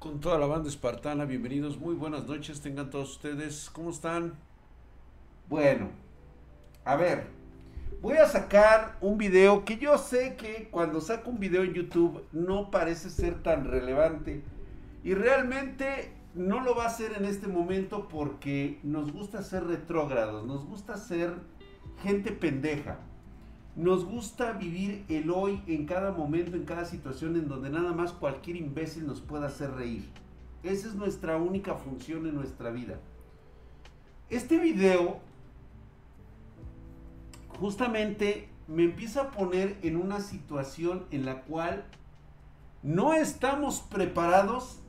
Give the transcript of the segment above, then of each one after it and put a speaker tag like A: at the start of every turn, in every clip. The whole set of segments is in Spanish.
A: con toda la banda espartana, bienvenidos, muy buenas noches, tengan todos ustedes, ¿cómo están? Bueno, a ver, voy a sacar un video que yo sé que cuando saco un video en YouTube no parece ser tan relevante y realmente no lo va a hacer en este momento porque nos gusta ser retrógrados, nos gusta ser gente pendeja. Nos gusta vivir el hoy en cada momento, en cada situación en donde nada más cualquier imbécil nos pueda hacer reír. Esa es nuestra única función en nuestra vida. Este video justamente me empieza a poner en una situación en la cual no estamos preparados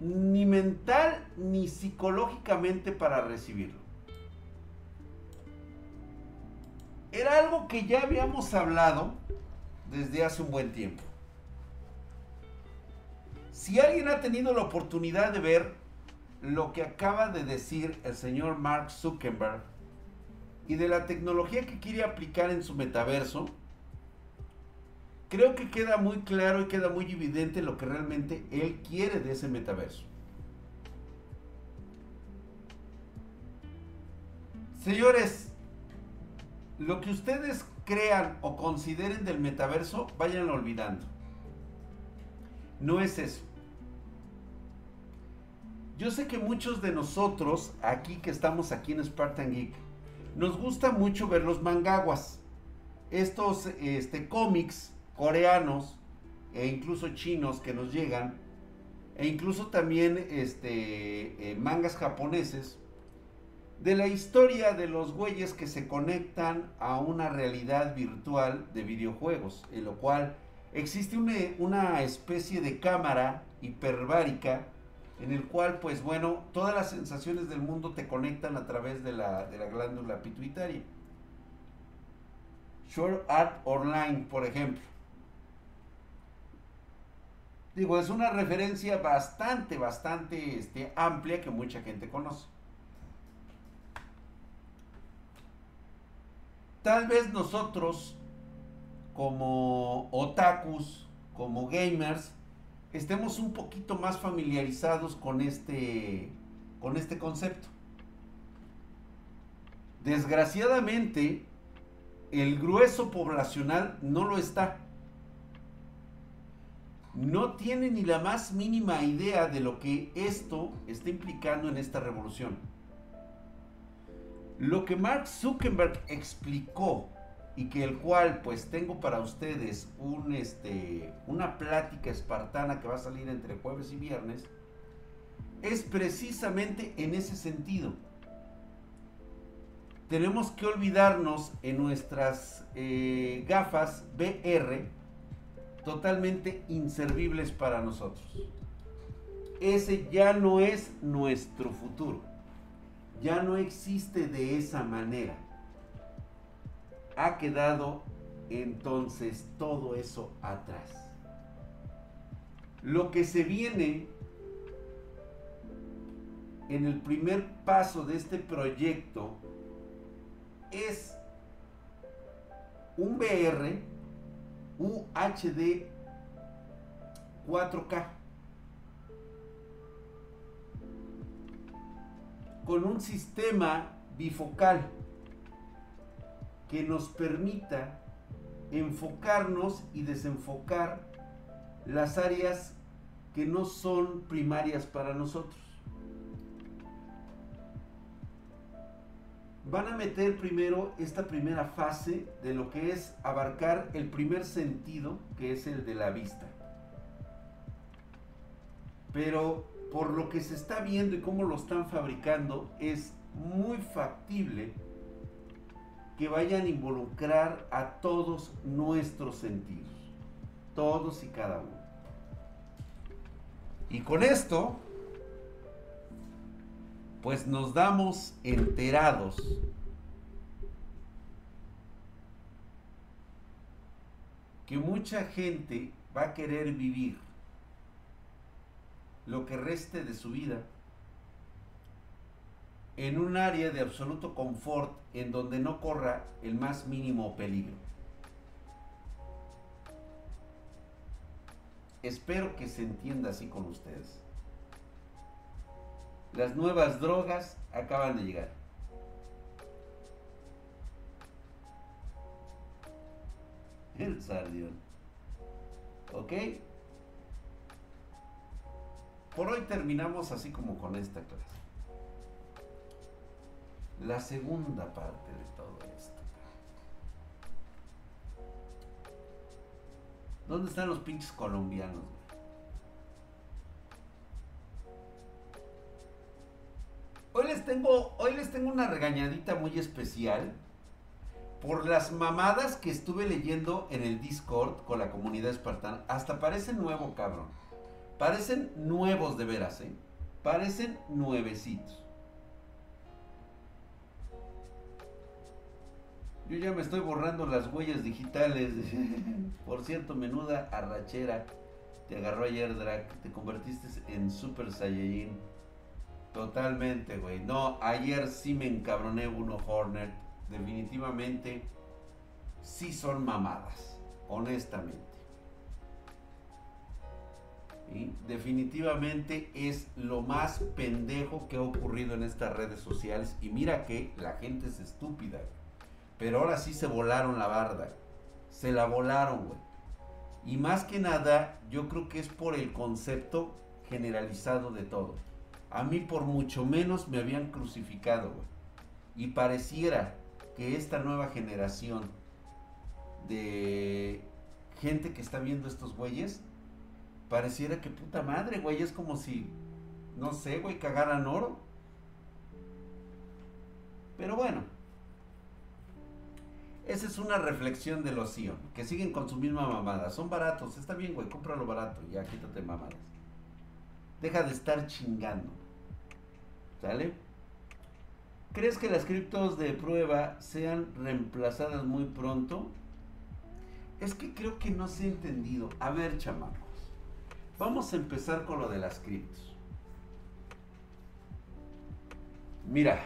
A: ni mental ni psicológicamente para recibirlo. Era algo que ya habíamos hablado desde hace un buen tiempo. Si alguien ha tenido la oportunidad de ver lo que acaba de decir el señor Mark Zuckerberg y de la tecnología que quiere aplicar en su metaverso, creo que queda muy claro y queda muy evidente lo que realmente él quiere de ese metaverso. Señores, lo que ustedes crean o consideren del metaverso, vayan olvidando. No es eso. Yo sé que muchos de nosotros, aquí que estamos aquí en Spartan Geek, nos gusta mucho ver los mangaguas. Estos este, cómics coreanos e incluso chinos que nos llegan, e incluso también este, eh, mangas japoneses, de la historia de los güeyes que se conectan a una realidad virtual de videojuegos, en lo cual existe una, especie de cámara hiperbárica en el cual, pues bueno, todas las sensaciones del mundo te conectan a través de la, de la glándula pituitaria. Short Art Online, por ejemplo. Digo, es una referencia bastante, bastante este, amplia que mucha gente conoce. Tal vez nosotros, como otakus, como gamers, estemos un poquito más familiarizados con este, con este concepto. Desgraciadamente, el grueso poblacional no lo está. No tiene ni la más mínima idea de lo que esto está implicando en esta revolución. Lo que Mark Zuckerberg explicó y que el cual pues tengo para ustedes este, una plática espartana que va a salir entre jueves y viernes, es precisamente en ese sentido. Tenemos que olvidarnos en nuestras eh, gafas VR totalmente inservibles para nosotros. Ese ya no es nuestro futuro ya no existe de esa manera. Ha quedado entonces todo eso atrás. Lo que se viene en el primer paso de este proyecto es un VR UHD 4K. Con un sistema bifocal que nos permita enfocarnos y desenfocar las áreas que no son primarias para nosotros. Van a meter primero esta primera fase de lo que es abarcar el primer sentido, que es el de la vista. Pero por lo que se está viendo y cómo lo están fabricando, es muy factible que vayan a involucrar a todos nuestros sentidos. Todos y cada uno. Y con esto, pues nos damos enterados que mucha gente va a querer vivir lo que reste de su vida en un área de absoluto confort en donde no corra el más mínimo peligro. Espero que se entienda así con ustedes. Las nuevas drogas acaban de llegar. El sardión. ¿Ok? Por hoy terminamos así como con esta clase. La segunda parte de todo esto. ¿Dónde están los pinches colombianos? Hoy les tengo, hoy les tengo una regañadita muy especial por las mamadas que estuve leyendo en el Discord con la comunidad espartana. Hasta parece nuevo, cabrón. Parecen nuevos de veras, ¿eh? Parecen nuevecitos. Yo ya me estoy borrando las huellas digitales. Por cierto, menuda arrachera. Te agarró ayer, Drac. Te convertiste en Super Saiyajin. Totalmente, güey. No, ayer sí me encabroné uno Horner. Definitivamente sí son mamadas. Honestamente. Definitivamente es lo más pendejo que ha ocurrido en estas redes sociales. Y mira que la gente es estúpida. Pero ahora sí se volaron la barda. Se la volaron, güey. Y más que nada, yo creo que es por el concepto generalizado de todo. A mí por mucho menos me habían crucificado, güey. Y pareciera que esta nueva generación de gente que está viendo estos güeyes, pareciera que puta madre, güey, es como si, no sé, güey, cagaran oro. Pero bueno, esa es una reflexión de los Sion, que siguen con su misma mamada. Son baratos, está bien, güey, cómpralo barato, ya quítate mamadas. Deja de estar chingando. ¿Sale? ¿Crees que las criptos de prueba sean reemplazadas muy pronto? Es que creo que no se ha entendido. A ver, chamacos. Vamos a empezar con lo de las criptos. Mira.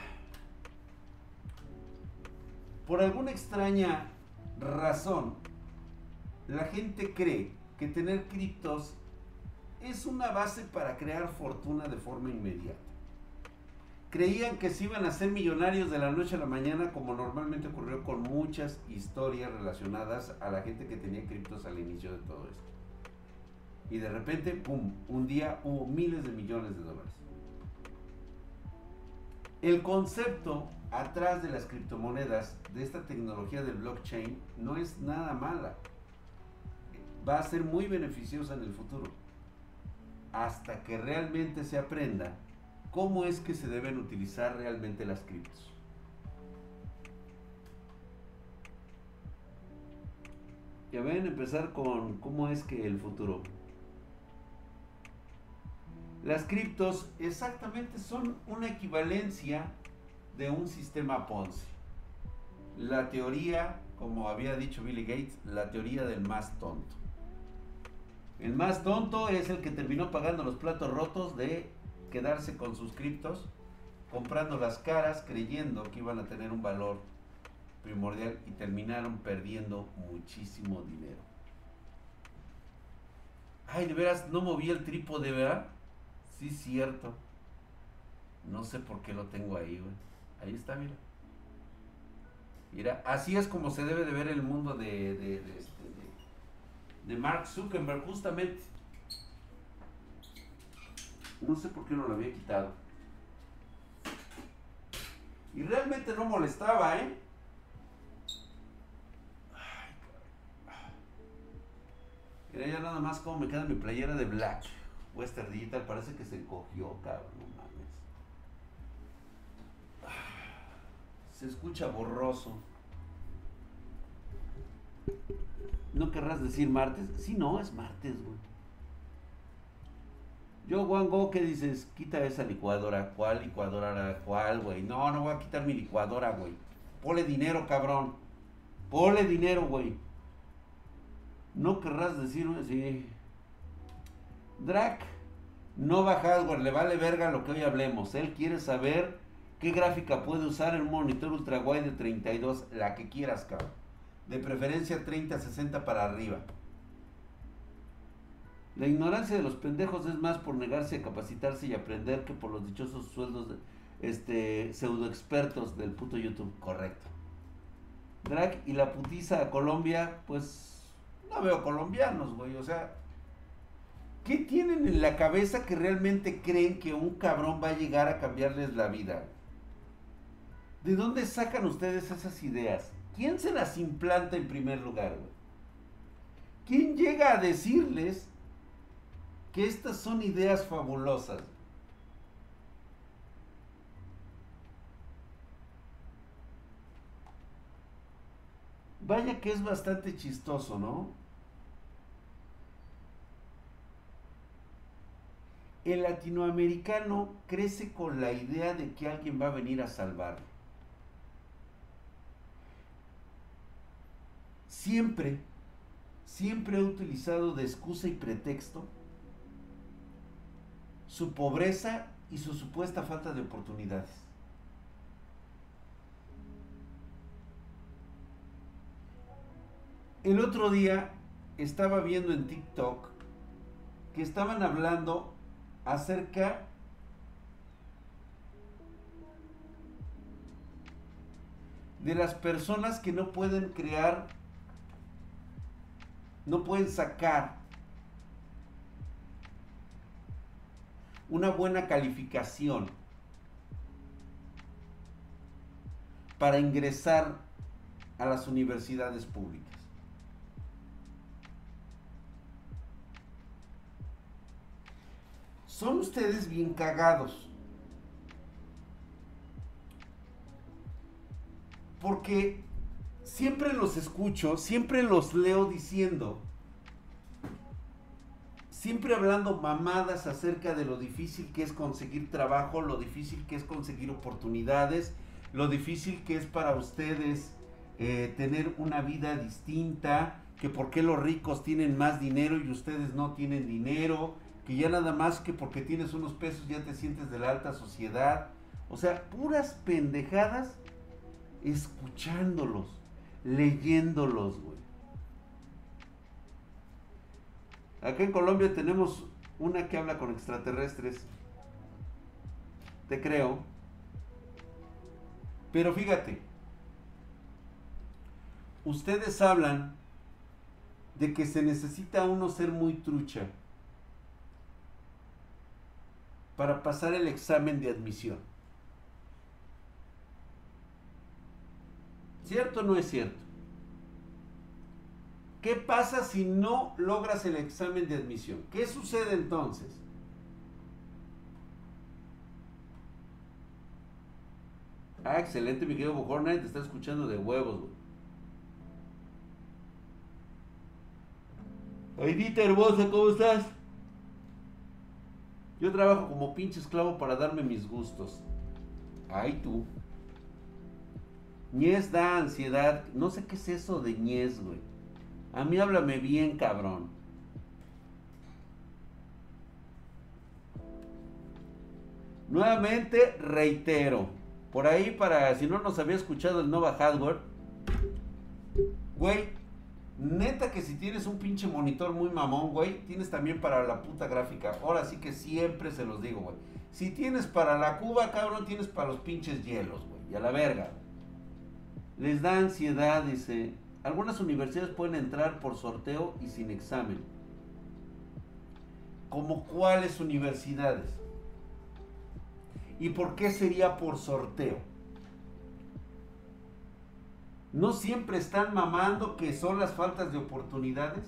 A: Por alguna extraña razón, la gente cree que tener criptos es una base para crear fortuna de forma inmediata creían que se iban a ser millonarios de la noche a la mañana, como normalmente ocurrió con muchas historias relacionadas a la gente que tenía criptos al inicio de todo esto. Y de repente, ¡pum!, un día hubo miles de millones de dólares. El concepto atrás de las criptomonedas, de esta tecnología del blockchain, no es nada mala. Va a ser muy beneficiosa en el futuro. Hasta que realmente se aprenda cómo es que se deben utilizar realmente las criptos. Ya ven, empezar con cómo es que el futuro. Las criptos exactamente son una equivalencia de un sistema Ponzi. La teoría, como había dicho Billy Gates, la teoría del más tonto. El más tonto es el que terminó pagando los platos rotos de quedarse con sus criptos, comprando las caras, creyendo que iban a tener un valor primordial y terminaron perdiendo muchísimo dinero. Ay, de veras, no moví el trípode, ¿verdad? Sí, cierto. No sé por qué lo tengo ahí, güey. Ahí está, mira. Mira, así es como se debe de ver el mundo de, de, de, este, de Mark Zuckerberg, justamente. No sé por qué no lo había quitado. Y realmente no molestaba, ¿eh? Mira ya nada más como me queda mi playera de Black. Western Digital parece que se encogió, cabrón, no mames. Se escucha borroso. ¿No querrás decir martes? Sí, no, es martes, güey. Yo, Go, ¿qué dices? Quita esa licuadora. ¿Cuál licuadora? ¿Cuál, güey? No, no voy a quitar mi licuadora, güey. Pole dinero, cabrón. Pole dinero, güey. No querrás decirme, sí. Drac no va hardware, le vale verga lo que hoy hablemos. Él quiere saber qué gráfica puede usar en un monitor ultra wide de 32, la que quieras, cabrón. De preferencia 30-60 para arriba. La ignorancia de los pendejos es más por negarse a capacitarse y aprender que por los dichosos sueldos de este pseudo expertos del puto YouTube. Correcto. Drag y la putiza a Colombia, pues no veo colombianos, güey. O sea, ¿qué tienen en la cabeza que realmente creen que un cabrón va a llegar a cambiarles la vida? ¿De dónde sacan ustedes esas ideas? ¿Quién se las implanta en primer lugar? ¿Quién llega a decirles que estas son ideas fabulosas? Vaya que es bastante chistoso, ¿no? El latinoamericano crece con la idea de que alguien va a venir a salvarlo. Siempre, siempre ha utilizado de excusa y pretexto su pobreza y su supuesta falta de oportunidades. El otro día estaba viendo en TikTok que estaban hablando acerca de las personas que no pueden crear, no pueden sacar una buena calificación para ingresar a las universidades públicas. Son ustedes bien cagados. Porque siempre los escucho, siempre los leo diciendo, siempre hablando mamadas acerca de lo difícil que es conseguir trabajo, lo difícil que es conseguir oportunidades, lo difícil que es para ustedes eh, tener una vida distinta, que por qué los ricos tienen más dinero y ustedes no tienen dinero, que ya nada más que porque tienes unos pesos ya te sientes de la alta sociedad. O sea, puras pendejadas escuchándolos, leyéndolos, güey. Acá en Colombia tenemos una que habla con extraterrestres. Te creo. Pero fíjate, ustedes hablan de que se necesita uno ser muy trucha para pasar el examen de admisión. ¿Cierto o no es cierto? ¿Qué pasa si no logras el examen de admisión? ¿Qué sucede entonces? Ah, excelente, mi querido Bojorna, te está escuchando de huevos, güey. Aidita hermosa, ¿cómo estás? Yo trabajo como pinche esclavo para darme mis gustos. Ay tú. Ñez da ansiedad. No sé qué es eso de ñez, güey. A mí háblame bien, cabrón. Nuevamente reitero. Por ahí, para si no nos había escuchado el Nova Hardware. Güey, Neta que si tienes un pinche monitor muy mamón, güey, tienes también para la puta gráfica. Ahora sí que siempre se los digo, güey. Si tienes para la cuba, cabrón, tienes para los pinches hielos, güey. Y a la verga. Les da ansiedad, dice. Algunas universidades pueden entrar por sorteo y sin examen. ¿Como cuáles universidades? ¿Y por qué sería por sorteo? ¿No siempre están mamando que son las faltas de oportunidades?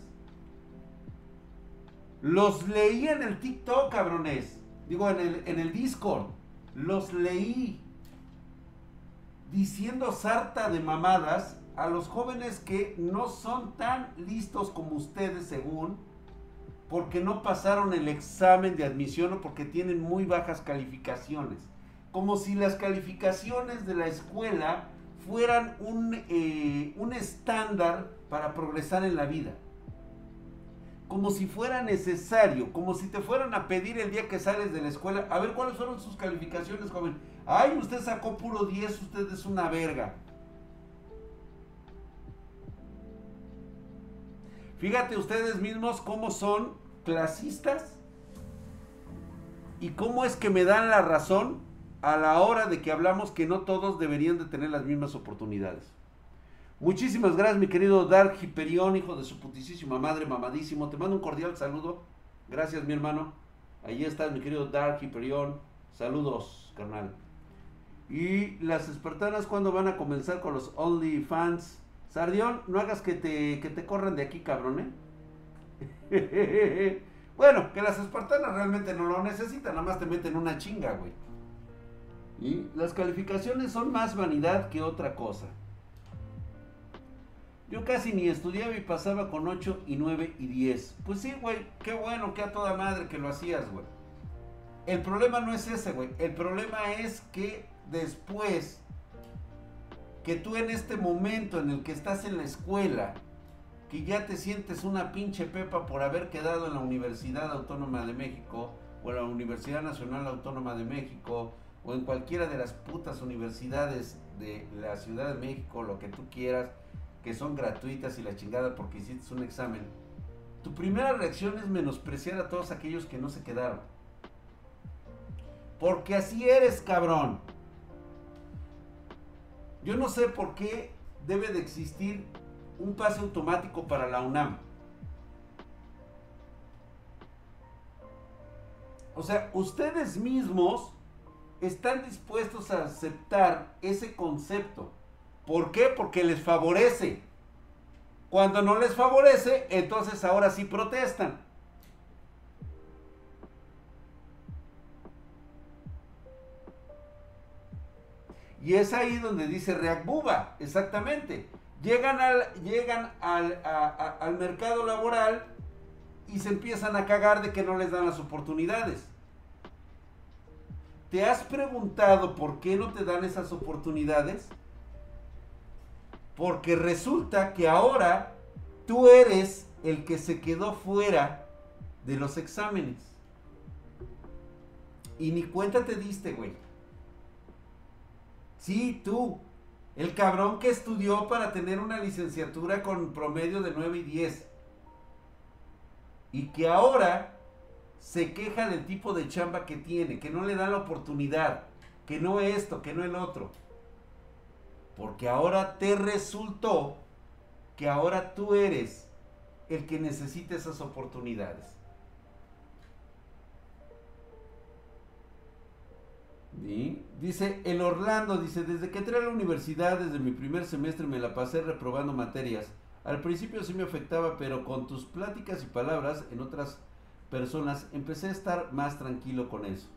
A: Los leí en el TikTok, cabrones. Digo, en el, en el Discord. Los leí diciendo sarta de mamadas a los jóvenes que no son tan listos como ustedes según, porque no pasaron el examen de admisión o porque tienen muy bajas calificaciones. Como si las calificaciones de la escuela fueran eh, un, estándar para progresar en la vida. Como si fuera necesario, como si te fueran a pedir el día que sales de la escuela, a ver cuáles fueron sus calificaciones, joven. Ay, usted sacó puro 10, usted es una verga. Fíjate ustedes mismos cómo son clasistas? ¿Y cómo es que me dan la razón a la hora de que hablamos que no todos deberían de tener las mismas oportunidades? Muchísimas gracias, mi querido Dark Hyperion, hijo de su putísima madre, mamadísimo. Te mando un cordial saludo. Gracias, mi hermano. Ahí estás, mi querido Dark Hyperion. Saludos, carnal. Y las espartanas, ¿cuándo van a comenzar con los OnlyFans? Sardión, no hagas que te, que te corran de aquí, cabrón, ¿eh? bueno, que las espartanas realmente no lo necesitan, nada más te meten una chinga, güey. Y las calificaciones son más vanidad que otra cosa. Yo casi ni estudiaba y pasaba con 8 y 9 y 10. Pues sí, güey, qué bueno, que a toda madre que lo hacías, güey. El problema no es ese, güey. El problema es que después, que tú en este momento en el que estás en la escuela, que ya te sientes una pinche pepa por haber quedado en la Universidad Autónoma de México, o en la Universidad Nacional Autónoma de México, o en cualquiera de las putas universidades de la Ciudad de México, lo que tú quieras, que son gratuitas y la chingada porque hiciste un examen, tu primera reacción es menospreciar a todos aquellos que no se quedaron. Porque así eres, cabrón. Yo no sé por qué debe de existir un pase automático para la UNAM. O sea, ustedes mismos están dispuestos a aceptar ese concepto. ¿Por qué? Porque les favorece. Cuando no les favorece, entonces ahora sí protestan. Y es ahí donde dice Reacbuba, exactamente. Llegan, al, llegan al, al mercado laboral y se empiezan a cagar de que no les dan las oportunidades. ¿Te has preguntado por qué no te dan esas oportunidades? Porque resulta que ahora tú eres el que se quedó fuera de los exámenes. Y ni cuenta te diste, güey. Sí, tú. El cabrón que estudió para tener una licenciatura con promedio de 9 y 10. Y que ahora se queja del tipo de chamba que tiene, que no le da la oportunidad, que no esto, que no el otro. Porque ahora te resultó que ahora tú eres el que necesita esas oportunidades. Dice el Orlando, dice, desde que entré a la universidad, desde mi primer semestre me la pasé reprobando materias. Al principio sí me afectaba, pero con tus pláticas y palabras en otras personas empecé a estar más tranquilo con eso.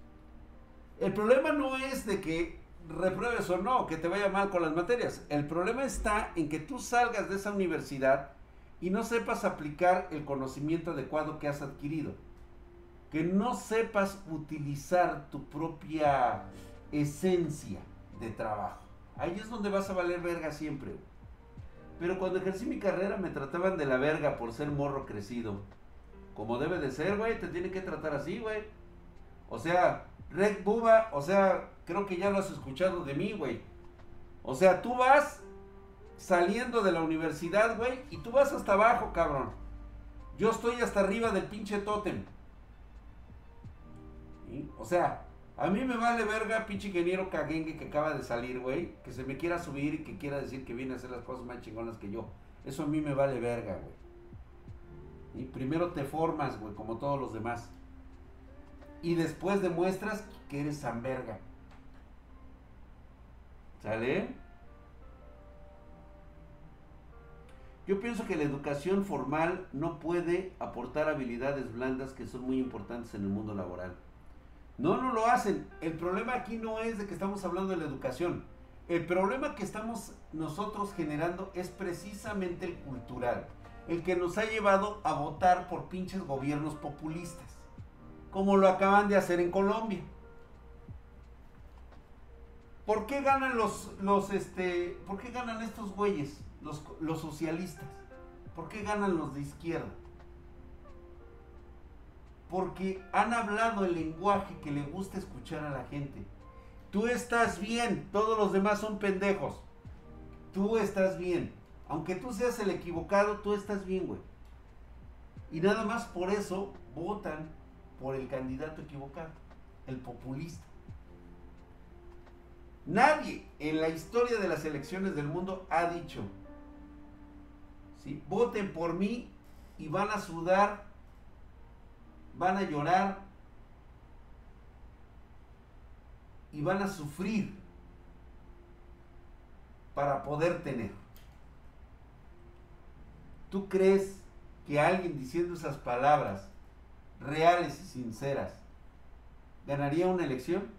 A: El problema no es de que repruebes o no, que te vaya mal con las materias. El problema está en que tú salgas de esa universidad y no sepas aplicar el conocimiento adecuado que has adquirido. Que no sepas utilizar tu propia esencia de trabajo. Ahí es donde vas a valer verga siempre. Pero cuando ejercí mi carrera me trataban de la verga por ser morro crecido. Como debe de ser, güey, te tiene que tratar así, güey. O sea, Red Buba, o sea, creo que ya lo has escuchado de mí, güey. O sea, tú vas saliendo de la universidad, güey, y tú vas hasta abajo, cabrón. Yo estoy hasta arriba del pinche tótem. O sea, a mí me vale verga, pinche ingeniero caguengue que acaba de salir, güey. Que se me quiera subir y que quiera decir que viene a hacer las cosas más chingonas que yo. Eso a mí me vale verga, güey. Y primero te formas, güey, como todos los demás. Y después demuestras que eres san. ¿Sale? Yo pienso que la educación formal no puede aportar habilidades blandas que son muy importantes en el mundo laboral. No, no lo hacen. El problema aquí no es de que estamos hablando de la educación. El problema que estamos nosotros generando es precisamente el cultural. El que nos ha llevado a votar por pinches gobiernos populistas. Como lo acaban de hacer en Colombia. ¿Por qué ganan los, los este, por qué ganan estos güeyes, los, los socialistas? ¿Por qué ganan los de izquierda? Porque han hablado el lenguaje que le gusta escuchar a la gente. Tú estás bien, todos los demás son pendejos. Tú estás bien. Aunque tú seas el equivocado, tú estás bien, güey. Y nada más por eso votan por el candidato equivocado, el populista. Nadie en la historia de las elecciones del mundo ha dicho, ¿sí? voten por mí y van a sudar, van a llorar y van a sufrir para poder tener. ¿Tú crees que alguien diciendo esas palabras reales y sinceras ganaría una elección?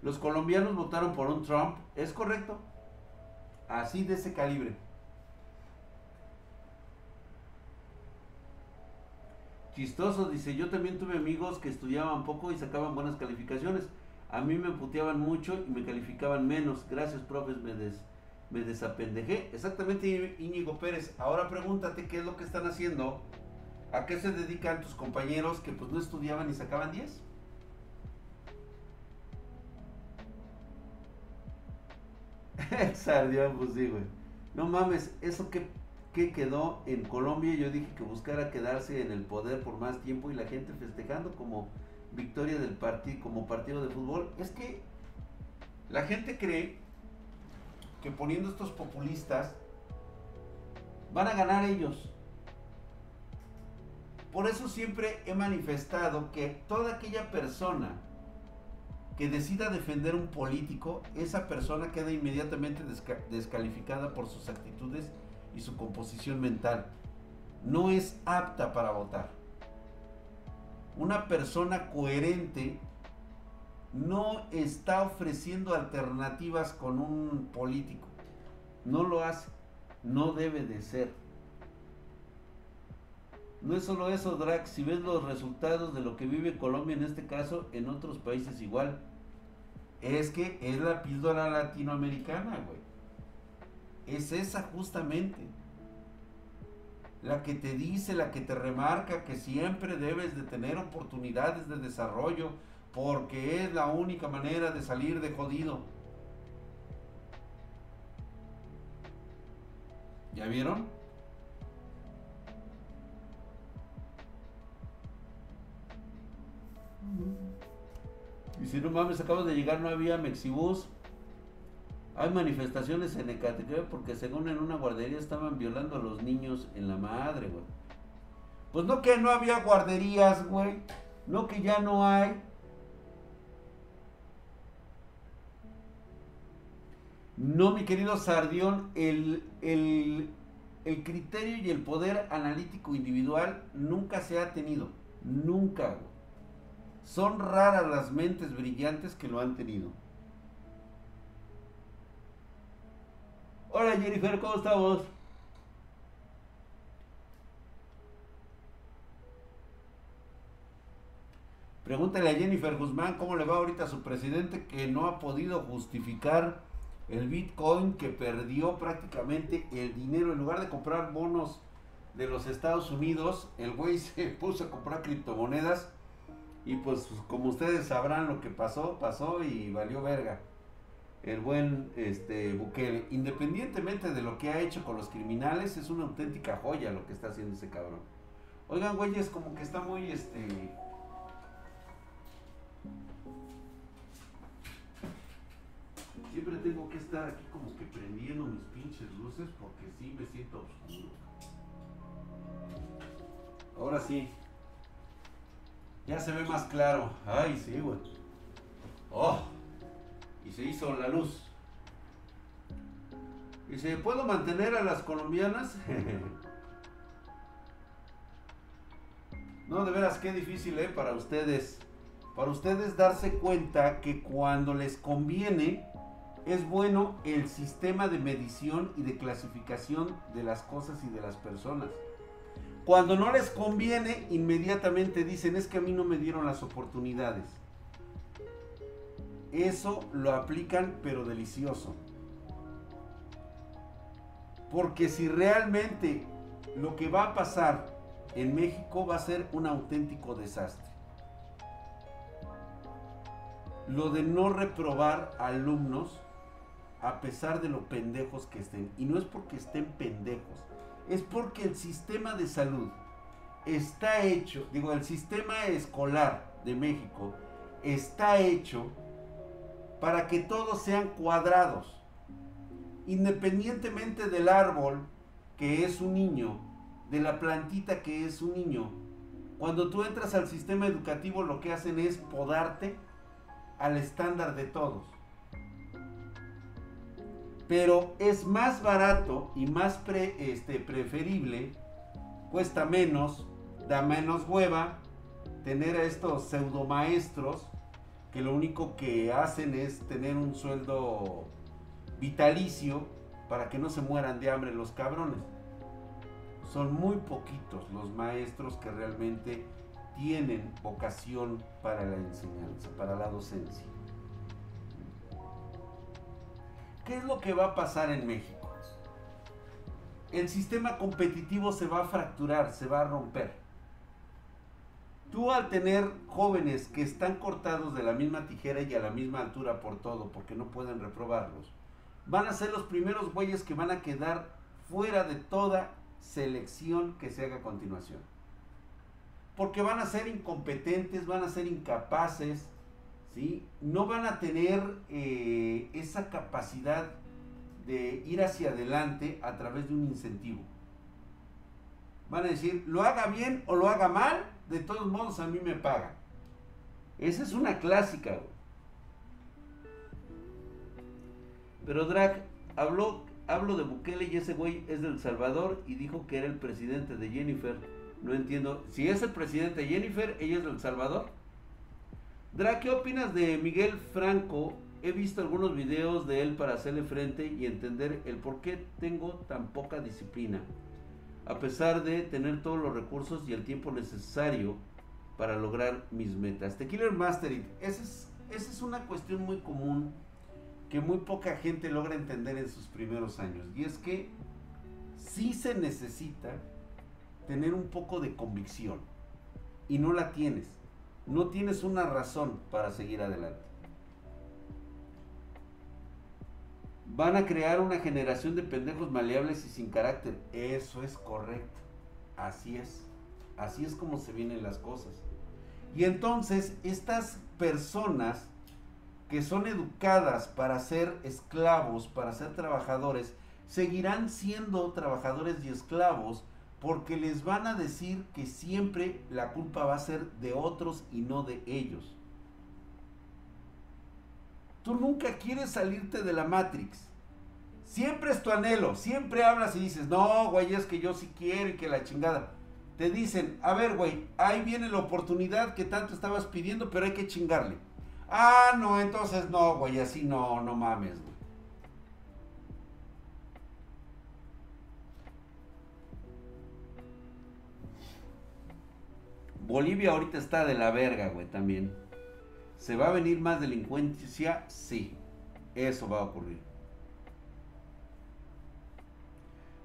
A: Los colombianos votaron por un Trump, ¿es correcto? Así de ese calibre. Chistoso, dice, yo también tuve amigos que estudiaban poco y sacaban buenas calificaciones. A mí me puteaban mucho y me calificaban menos. Gracias, profes, me, me desapendejé. Exactamente, Íñigo Pérez. Ahora pregúntate qué es lo que están haciendo. ¿A qué se dedican tus compañeros que pues no estudiaban y sacaban 10? Sardión, pues sí, güey. No mames, eso que, que quedó en Colombia, yo dije que buscara quedarse en el poder por más tiempo y la gente festejando como victoria del partido como partido de fútbol, es que la gente cree que poniendo estos populistas van a ganar ellos. Por eso siempre he manifestado que toda aquella persona que decida defender un político, esa persona queda inmediatamente descalificada por sus actitudes y su composición mental. No es apta para votar una persona coherente no está ofreciendo alternativas con un político. No lo hace. No debe de ser. No es solo eso, Drax. Si ves los resultados de lo que vive Colombia en este caso, en otros países igual. Es que es la píldora latinoamericana, güey. Es esa justamente la que te dice, la que te remarca que siempre debes de tener oportunidades de desarrollo, porque es la única manera de salir de jodido. ¿Ya vieron? Y si no mames, acabas de llegar, no había Mexibus. Hay manifestaciones en Ecatepec porque según en una guardería estaban violando a los niños en la madre, güey. Pues no que no había guarderías, güey. No que ya no hay. No, mi querido Sardión, el, el, el criterio y el poder analítico individual nunca se ha tenido. Nunca, güey. Son raras las mentes brillantes que lo han tenido. Hola Jennifer, ¿cómo estamos? Pregúntale a Jennifer Guzmán cómo le va ahorita a su presidente que no ha podido justificar el Bitcoin que perdió prácticamente el dinero. En lugar de comprar bonos de los Estados Unidos, el güey se puso a comprar criptomonedas y pues como ustedes sabrán lo que pasó, pasó y valió verga el buen este, Bukele, independientemente de lo que ha hecho con los criminales, es una auténtica joya lo que está haciendo ese cabrón. Oigan, güeyes, como que está muy, este... Siempre tengo que estar aquí como que prendiendo mis pinches luces porque sí me siento oscuro. Ahora sí. Ya se ve más claro. Ay, sí, güey. Oh y se hizo la luz. Se ¿puedo mantener a las colombianas? no, de veras, qué difícil, ¿eh? Para ustedes. Para ustedes darse cuenta que cuando les conviene, es bueno el sistema de medición y de clasificación de las cosas y de las personas. Cuando no les conviene, inmediatamente dicen, es que a mí no me dieron las oportunidades. Eso lo aplican pero delicioso. Porque si realmente lo que va a pasar en México va a ser un auténtico desastre. lo de no reprobar alumnos a pesar de lo pendejos que estén. Y no es porque estén pendejos, es porque el sistema de salud está hecho, digo, el sistema escolar de México está hecho para que todos sean cuadrados. Independientemente del árbol que es un niño, de la plantita que es un niño, cuando tú entras al sistema educativo lo que hacen es podarte al estándar de todos. Pero es más barato y más este, preferible, cuesta menos, da menos hueva, tener a estos pseudo maestros que lo único que hacen es tener un sueldo vitalicio para que no se mueran de hambre los cabrones. Son muy poquitos los maestros que realmente tienen vocación para la enseñanza, para la docencia. ¿Qué es lo que va a pasar en México? El sistema competitivo se va a fracturar, se va a romper. Tú al tener jóvenes que están cortados de la misma tijera y a la misma altura por todo, porque no pueden reprobarlos, van a ser los primeros güeyes que van a quedar fuera de toda selección que se haga a continuación. Porque van a ser incompetentes, van a ser incapaces, ¿sí? no van a tener eh, esa capacidad de ir hacia adelante a través de un incentivo. Van a decir, lo haga bien o lo haga mal, de todos modos a mí me pagan. Esa es una clásica. Pero Drag habló, hablo de Bukele y ese güey es del Salvador y dijo que era el presidente de Jennifer. No entiendo. Si es el presidente de Jennifer, ella es del Salvador. Dra, ¿qué opinas de Miguel Franco? He visto algunos videos de él para hacerle frente y entender el por qué tengo tan poca disciplina. A pesar de tener todos los recursos y el tiempo necesario para lograr mis metas. The Killer Mastering, esa es, esa es una cuestión muy común que muy poca gente logra entender en sus primeros años. Y es que sí se necesita tener un poco de convicción. Y no la tienes no tienes una razón para seguir adelante. Van a crear una generación de pendejos maleables y sin carácter. Eso es correcto. Así es. Así es como se vienen las cosas. Y entonces estas personas que son educadas para ser esclavos, para ser trabajadores, seguirán siendo trabajadores y esclavos porque les van a decir que siempre la culpa va a ser de otros y no de ellos. Tú nunca quieres salirte de la Matrix. Siempre es tu anhelo, siempre hablas y dices, no, güey, es que yo sí quiero y que la chingada. Te dicen, a ver, güey, ahí viene la oportunidad que tanto estabas pidiendo, pero hay que chingarle. Ah, no, entonces no, güey, así no, no mames, güey. Bolivia ahorita está de la verga, güey, también. ¿Se va a venir más delincuencia? Sí, eso va a ocurrir.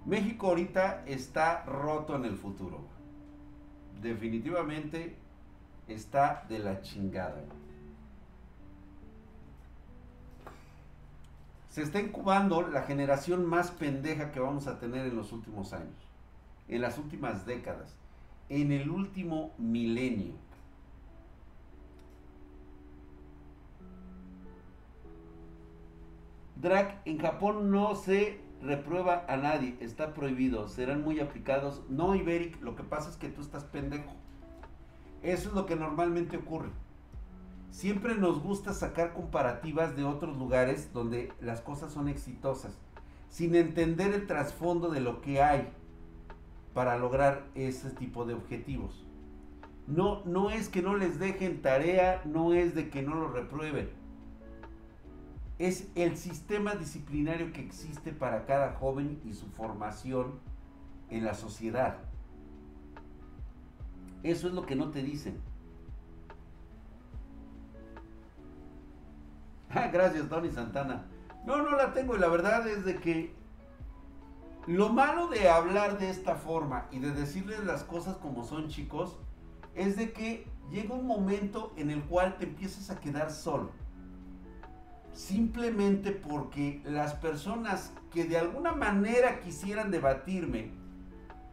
A: México ahorita está roto en el futuro. Definitivamente está de la chingada. Se está incubando la generación más pendeja que vamos a tener en los últimos años, en las últimas décadas en el último milenio. Drag, en Japón no se reprueba a nadie, está prohibido, serán muy aplicados. No, Iberic, lo que pasa es que tú estás pendejo. Eso es lo que normalmente ocurre. Siempre nos gusta sacar comparativas de otros lugares donde las cosas son exitosas, sin entender el trasfondo de lo que hay para lograr ese tipo de objetivos. No, no es que no les dejen tarea, no es de que no lo reprueben. Es el sistema disciplinario que existe para cada joven y su formación en la sociedad. Eso es lo que no te dicen. Ah, gracias, Tony Santana. No, no la tengo y la verdad es de que lo malo de hablar de esta forma y de decirles las cosas como son, chicos, es de que llega un momento en el cual te empiezas a quedar solo. Simplemente porque las personas que de alguna manera quisieran debatirme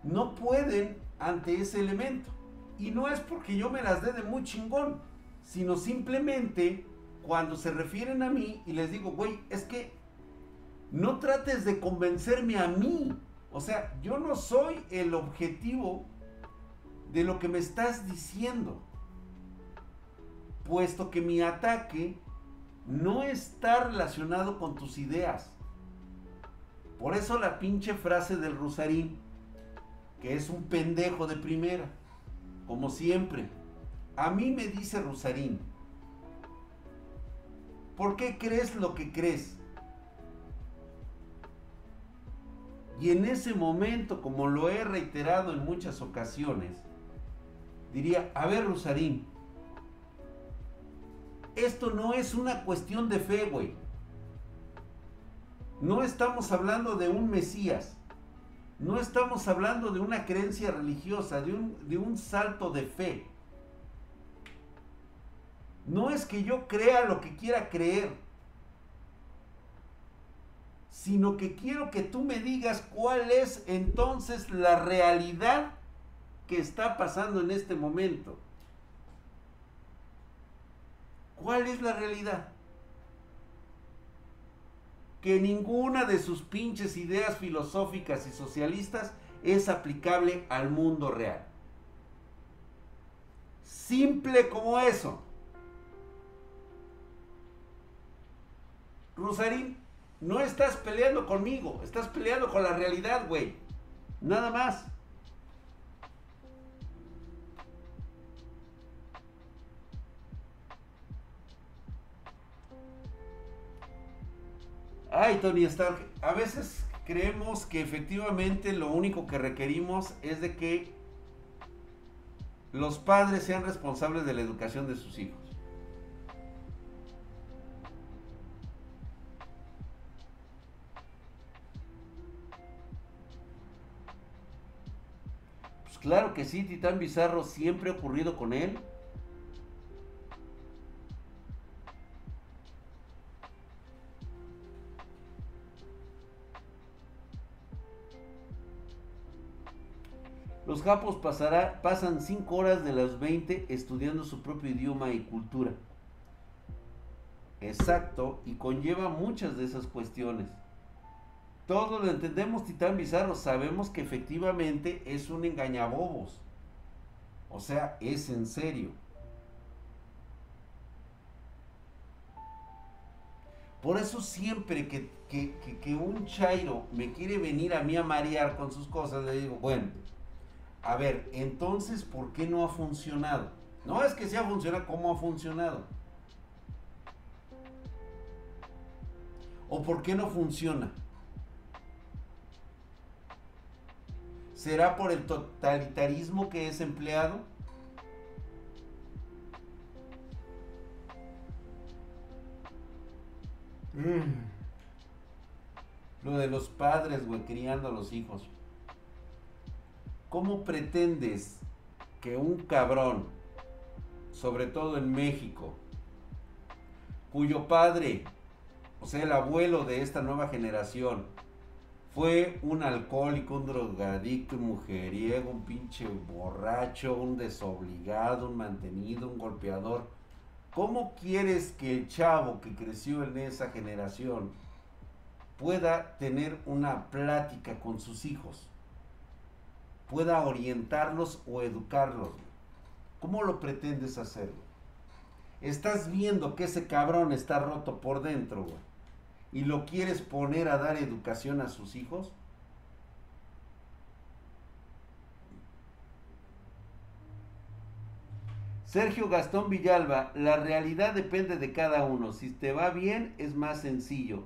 A: no pueden ante ese elemento. Y no es porque yo me las dé de muy chingón, sino simplemente cuando se refieren a mí y les digo, güey, es que no trates de convencerme a mí. O sea, yo no soy el objetivo de lo que me estás diciendo. Puesto que mi ataque no está relacionado con tus ideas. Por eso la pinche frase del Rusarín, que es un pendejo de primera, como siempre. A mí me dice Rusarín, ¿por qué crees lo que crees? Y en ese momento, como lo he reiterado en muchas ocasiones, diría, a ver Rusarín, esto no es una cuestión de fe, güey. No estamos hablando de un Mesías. No estamos hablando de una creencia religiosa, de un, de un salto de fe. No es que yo crea lo que quiera creer, sino que quiero que tú me digas cuál es entonces la realidad que está pasando en este momento. ¿Cuál es la realidad? Que ninguna de sus pinches ideas filosóficas y socialistas es aplicable al mundo real. Simple como eso. Rosarín, no estás peleando conmigo, estás peleando con la realidad, güey. Nada más. Ay, Tony Stark, a veces creemos que efectivamente lo único que requerimos es de que los padres sean responsables de la educación de sus hijos. Pues claro que sí, Titán Bizarro siempre ha ocurrido con él. Los japos pasará, pasan 5 horas de las 20 estudiando su propio idioma y cultura. Exacto, y conlleva muchas de esas cuestiones. Todos lo entendemos, Titán Bizarro, sabemos que efectivamente es un engañabobos. O sea, es en serio. Por eso siempre que, que, que un chairo me quiere venir a mí a marear con sus cosas, le digo, bueno, a ver, entonces, ¿por qué no ha funcionado? No es que sea funcionado, ¿cómo ha funcionado? ¿O por qué no funciona? ¿Será por el totalitarismo que es empleado? Mm. Lo de los padres, güey, criando a los hijos. ¿Cómo pretendes que un cabrón, sobre todo en México, cuyo padre, o sea, el abuelo de esta nueva generación, fue un alcohólico, un drogadicto, un mujeriego, un pinche borracho, un desobligado, un mantenido, un golpeador. ¿Cómo quieres que el chavo que creció en esa generación pueda tener una plática con sus hijos? Pueda orientarlos o educarlos. ¿Cómo lo pretendes hacerlo? Estás viendo que ese cabrón está roto por dentro. Y lo quieres poner a dar educación a sus hijos. Sergio Gastón Villalba, la realidad depende de cada uno. Si te va bien es más sencillo.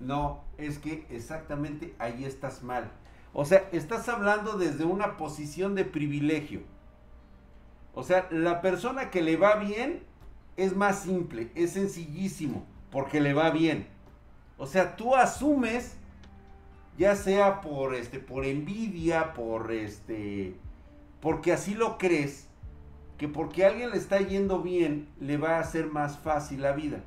A: No, es que exactamente ahí estás mal. O sea, estás hablando desde una posición de privilegio. O sea, la persona que le va bien es más simple, es sencillísimo, porque le va bien. O sea, tú asumes, ya sea por este, por envidia, por este, porque así lo crees, que porque alguien le está yendo bien, le va a hacer más fácil la vida.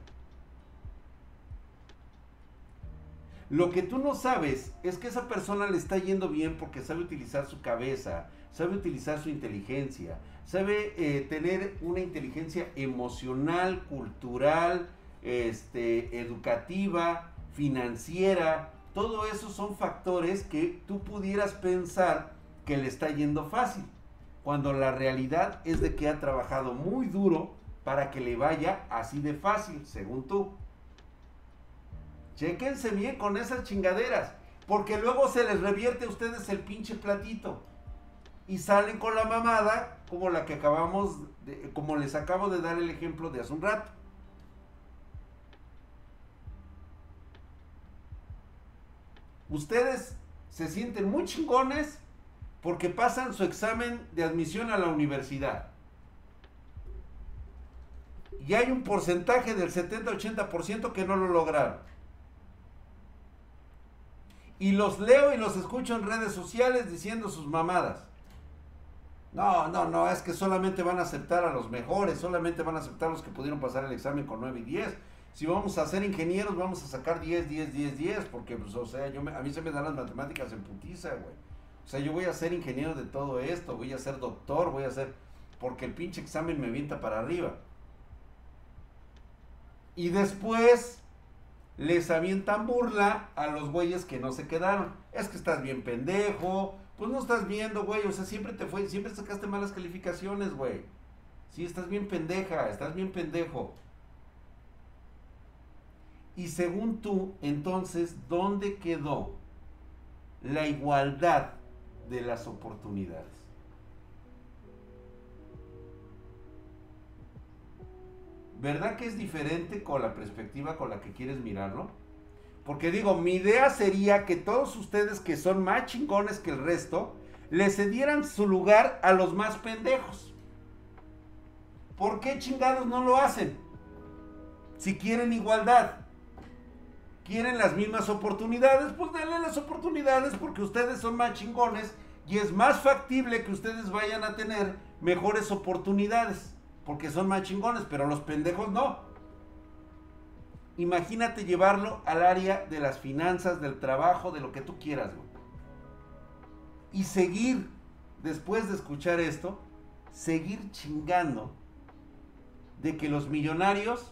A: Lo que tú no sabes es que esa persona le está yendo bien porque sabe utilizar su cabeza, sabe utilizar su inteligencia, sabe eh, tener una inteligencia emocional, cultural, este, educativa, financiera. Todo eso son factores que tú pudieras pensar que le está yendo fácil, cuando la realidad es de que ha trabajado muy duro para que le vaya así de fácil, según tú. Chequense bien con esas chingaderas, porque luego se les revierte a ustedes el pinche platito y salen con la mamada como la que acabamos de, como les acabo de dar el ejemplo de hace un rato. Ustedes se sienten muy chingones porque pasan su examen de admisión a la universidad. Y hay un porcentaje del 70-80% que no lo lograron. Y los leo y los escucho en redes sociales diciendo sus mamadas. No, no, no, es que solamente van a aceptar a los mejores, solamente van a aceptar a los que pudieron pasar el examen con 9 y 10. Si vamos a ser ingenieros, vamos a sacar 10, 10, 10, 10, porque, pues, o sea, yo a mí se me dan las matemáticas en putiza, güey. O sea, yo voy a ser ingeniero de todo esto, voy a ser doctor, voy a ser, porque el pinche examen me avienta para arriba. Y después les avientan burla a los güeyes que no se quedaron. Es que estás bien pendejo, pues no estás viendo, güey. O sea, siempre te fue, siempre sacaste malas calificaciones, güey. Sí, estás bien pendeja, estás bien pendejo. Y según tú, entonces, ¿dónde quedó la igualdad de las oportunidades? ¿Verdad que es diferente con la perspectiva con la que quieres mirarlo? Porque digo, mi idea sería que todos ustedes que son más chingones que el resto, le cedieran su lugar a los más pendejos. ¿Por qué chingados no lo hacen? Si quieren igualdad, quieren las mismas oportunidades, pues denle las oportunidades porque ustedes son más chingones y es más factible que ustedes vayan a tener mejores oportunidades porque son más chingones, pero los pendejos no. Imagínate llevarlo al área de las finanzas, del trabajo, de lo que tú quieras, Y seguir, después de escuchar esto, seguir chingando de que los millonarios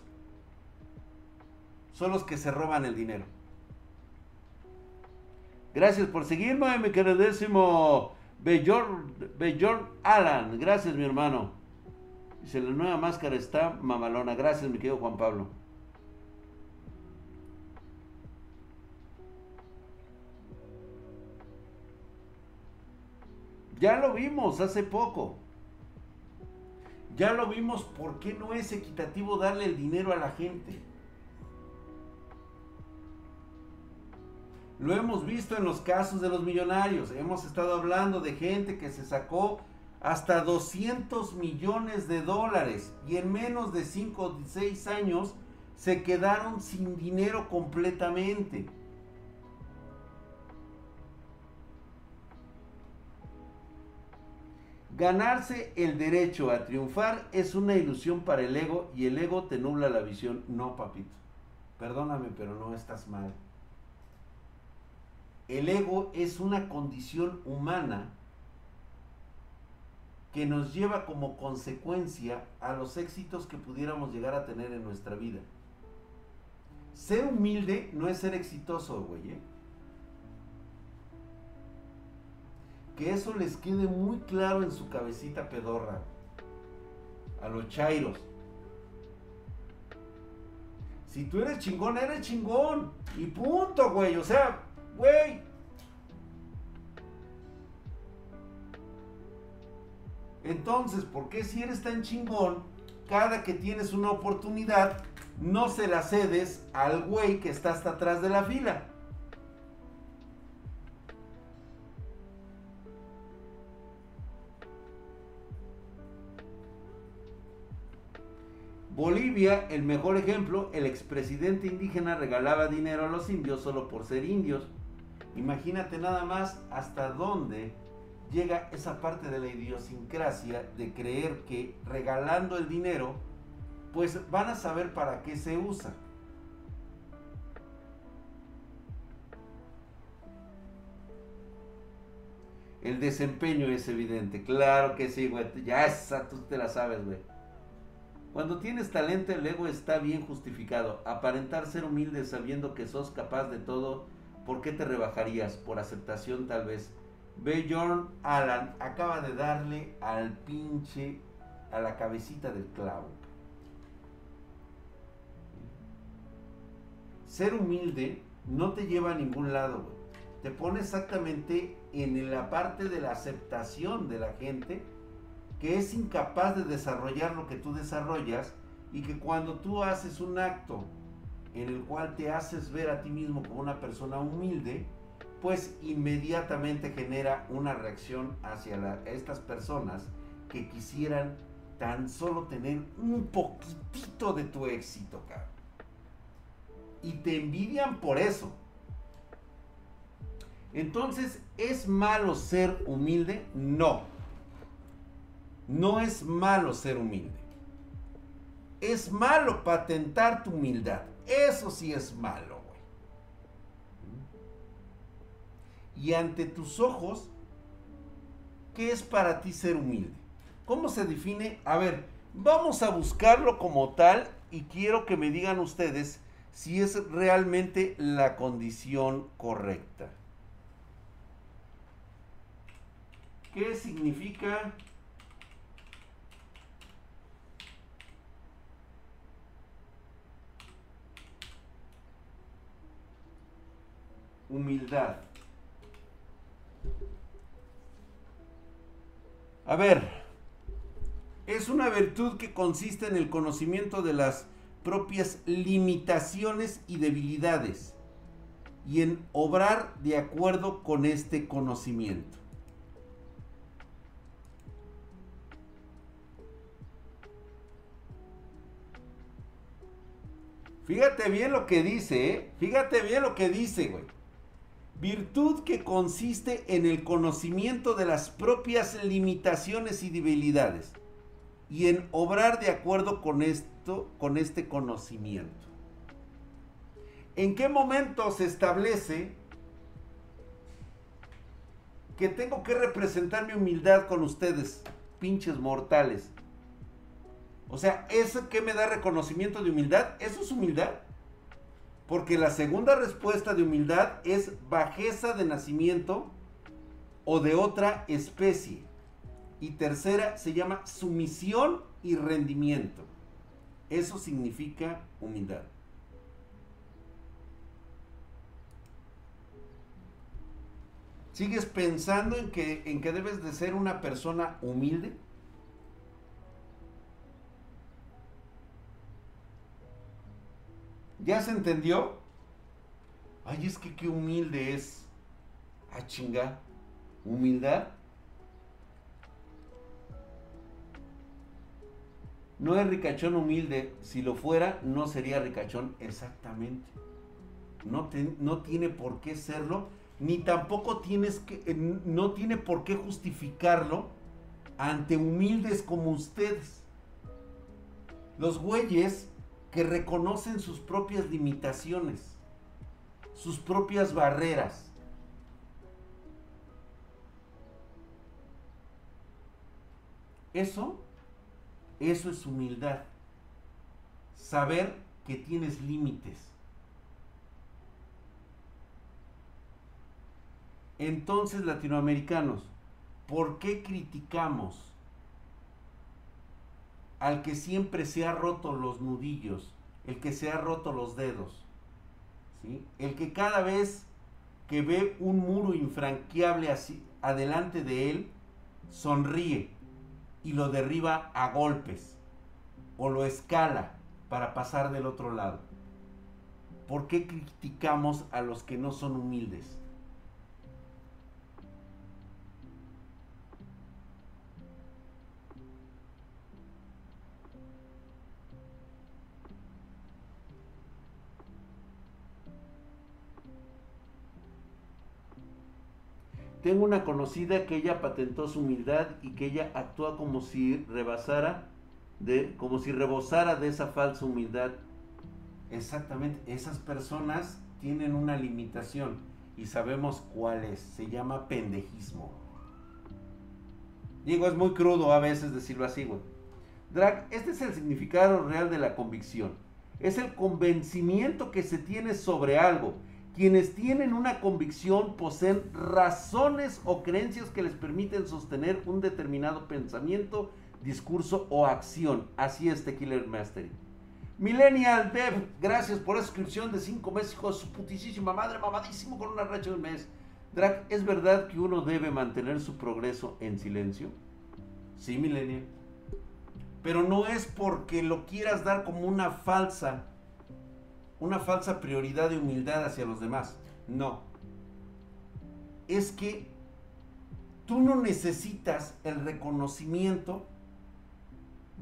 A: son los que se roban el dinero. Gracias por seguirme, mi queridísimo Bellor, Bellor Alan. Gracias, mi hermano. Dice, la nueva máscara está mamalona. Gracias, mi querido Juan Pablo. Ya lo vimos hace poco. Ya lo vimos por qué no es equitativo darle el dinero a la gente. Lo hemos visto en los casos de los millonarios. Hemos estado hablando de gente que se sacó hasta 200 millones de dólares y en menos de 5 o 6 años se quedaron sin dinero completamente. Ganarse el derecho a triunfar es una ilusión para el ego y el ego te nubla la visión. No, papito. Perdóname, pero no estás mal. El ego es una condición humana que nos lleva como consecuencia a los éxitos que pudiéramos llegar a tener en nuestra vida. Ser humilde no es ser exitoso, güey. ¿eh? Que eso les quede muy claro en su cabecita pedorra. A los chairos. Si tú eres chingón, eres chingón. Y punto, güey. O sea, güey. Entonces, ¿por qué si eres tan chingón, cada que tienes una oportunidad, no se la cedes al güey que está hasta atrás de la fila? Bolivia, el mejor ejemplo, el expresidente indígena regalaba dinero a los indios solo por ser indios. Imagínate nada más hasta dónde llega esa parte de la idiosincrasia de creer que regalando el dinero, pues van a saber para qué se usa. El desempeño es evidente, claro que sí, güey. Ya esa tú te la sabes, güey. Cuando tienes talento, el ego está bien justificado. Aparentar ser humilde sabiendo que sos capaz de todo, ¿por qué te rebajarías? Por aceptación tal vez. Ve, John Alan acaba de darle al pinche, a la cabecita del clavo. Ser humilde no te lleva a ningún lado. Te pone exactamente en la parte de la aceptación de la gente que es incapaz de desarrollar lo que tú desarrollas y que cuando tú haces un acto en el cual te haces ver a ti mismo como una persona humilde, pues inmediatamente genera una reacción hacia estas personas que quisieran tan solo tener un poquitito de tu éxito, cabrón. Y te envidian por eso. Entonces, ¿es malo ser humilde? No. No es malo ser humilde. Es malo patentar tu humildad. Eso sí es malo, Y ante tus ojos, ¿qué es para ti ser humilde? ¿Cómo se define? A ver, vamos a buscarlo como tal y quiero que me digan ustedes si es realmente la condición correcta. ¿Qué significa humildad. A ver, es una virtud que consiste en el conocimiento de las propias limitaciones y debilidades y en obrar de acuerdo con este conocimiento. Fíjate bien lo que dice, ¿eh? Fíjate bien lo que dice, güey. Virtud que consiste en el conocimiento de las propias limitaciones y debilidades y en obrar de acuerdo con esto, con este conocimiento. ¿En qué momento se establece que tengo que representar mi humildad con ustedes, pinches mortales? O sea, ¿eso que me da reconocimiento de humildad? ¿Eso es humildad? Porque la segunda respuesta de humildad es bajeza de nacimiento o de otra especie. Y tercera se llama sumisión y rendimiento. Eso significa humildad. ¿Sigues pensando en que, en que debes de ser una persona humilde? ¿Ya se entendió? Ay, es que qué humilde es. Ah, chinga. Humildad. No es ricachón humilde. Si lo fuera, no sería ricachón exactamente. No, no tiene por qué serlo. Ni tampoco tienes que. Eh, no tiene por qué justificarlo ante humildes como ustedes. Los güeyes que reconocen sus propias limitaciones, sus propias barreras. Eso, eso es humildad. Saber que tienes límites. Entonces, latinoamericanos, ¿por qué criticamos al que siempre se ha roto los nudillos, el que se ha roto los dedos, ¿sí? el que cada vez que ve un muro infranqueable así, adelante de él, sonríe y lo derriba a golpes o lo escala para pasar del otro lado. ¿Por qué criticamos a los que no son humildes? Tengo una conocida que ella patentó su humildad y que ella actúa como si rebasara de, como si rebosara de esa falsa humildad. Exactamente, esas personas tienen una limitación y sabemos cuál es, se llama pendejismo. Digo, es muy crudo a veces decirlo así, güey. Drag, este es el significado real de la convicción. Es el convencimiento que se tiene sobre algo. Quienes tienen una convicción poseen razones o creencias que les permiten sostener un determinado pensamiento, discurso o acción. Así es Killer Mastery. Millennial Dev, gracias por la suscripción de 5 meses, hijo su putísima madre, mamadísimo con una racha de un mes. Drag, ¿es verdad que uno debe mantener su progreso en silencio? Sí, Millennial. Pero no es porque lo quieras dar como una falsa, una falsa prioridad de humildad hacia los demás. No. Es que tú no necesitas el reconocimiento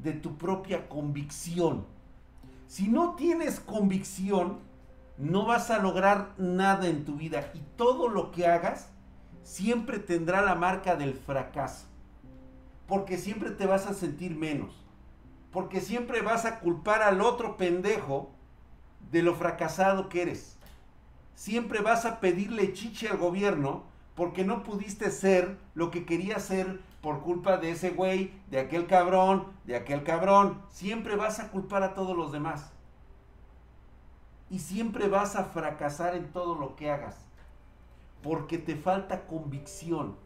A: de tu propia convicción. Si no tienes convicción, no vas a lograr nada en tu vida y todo lo que hagas siempre tendrá la marca del fracaso. Porque siempre te vas a sentir menos. Porque siempre vas a culpar al otro pendejo de lo fracasado que eres. Siempre vas a pedirle chiche al gobierno porque no pudiste ser lo que querías ser por culpa de ese güey, de aquel cabrón, de aquel cabrón. Siempre vas a culpar a todos los demás y siempre vas a fracasar en todo lo que hagas, porque te falta convicción.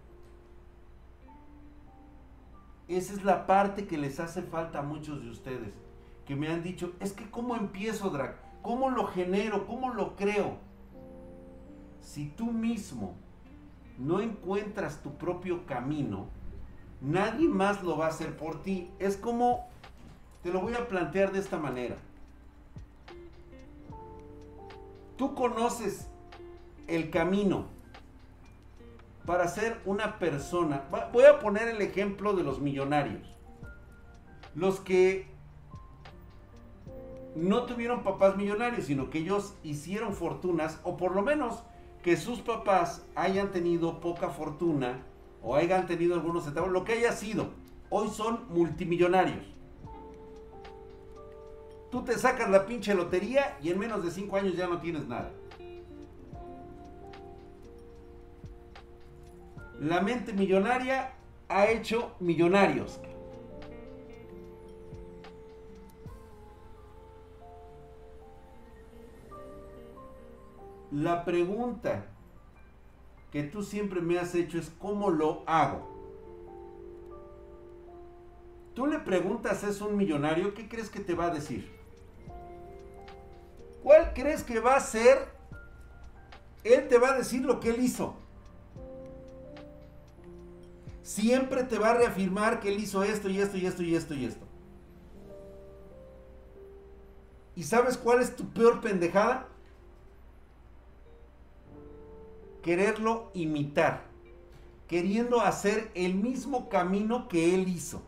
A: Esa es la parte que les hace falta a muchos de ustedes, que me han dicho, es que ¿cómo empiezo, Drag? ¿Cómo lo genero? ¿Cómo lo creo? Si tú mismo no encuentras tu propio camino, nadie más lo va a hacer por ti. Es como, te lo voy a plantear de esta manera tú conoces el camino para ser una persona. Voy a poner el ejemplo de los millonarios. Los que no tuvieron papás millonarios, sino que ellos hicieron fortunas, o por lo menos que sus papás hayan tenido poca fortuna, o hayan tenido algunos centavos, lo que haya sido. Hoy son multimillonarios. Tú te sacas la pinche lotería y en menos de 5 años ya no tienes nada. La mente millonaria ha hecho millonarios. La pregunta que tú siempre me has hecho es ¿cómo lo hago? Tú le preguntas es un millonario, ¿qué crees que te va a decir? ¿Cuál crees que va a ser? Él te va a decir lo que él hizo. Siempre te va a reafirmar que él hizo esto y esto y esto y esto y esto. ¿Y sabes cuál es tu peor pendejada? Quererlo imitar. Queriendo hacer el mismo camino que él hizo.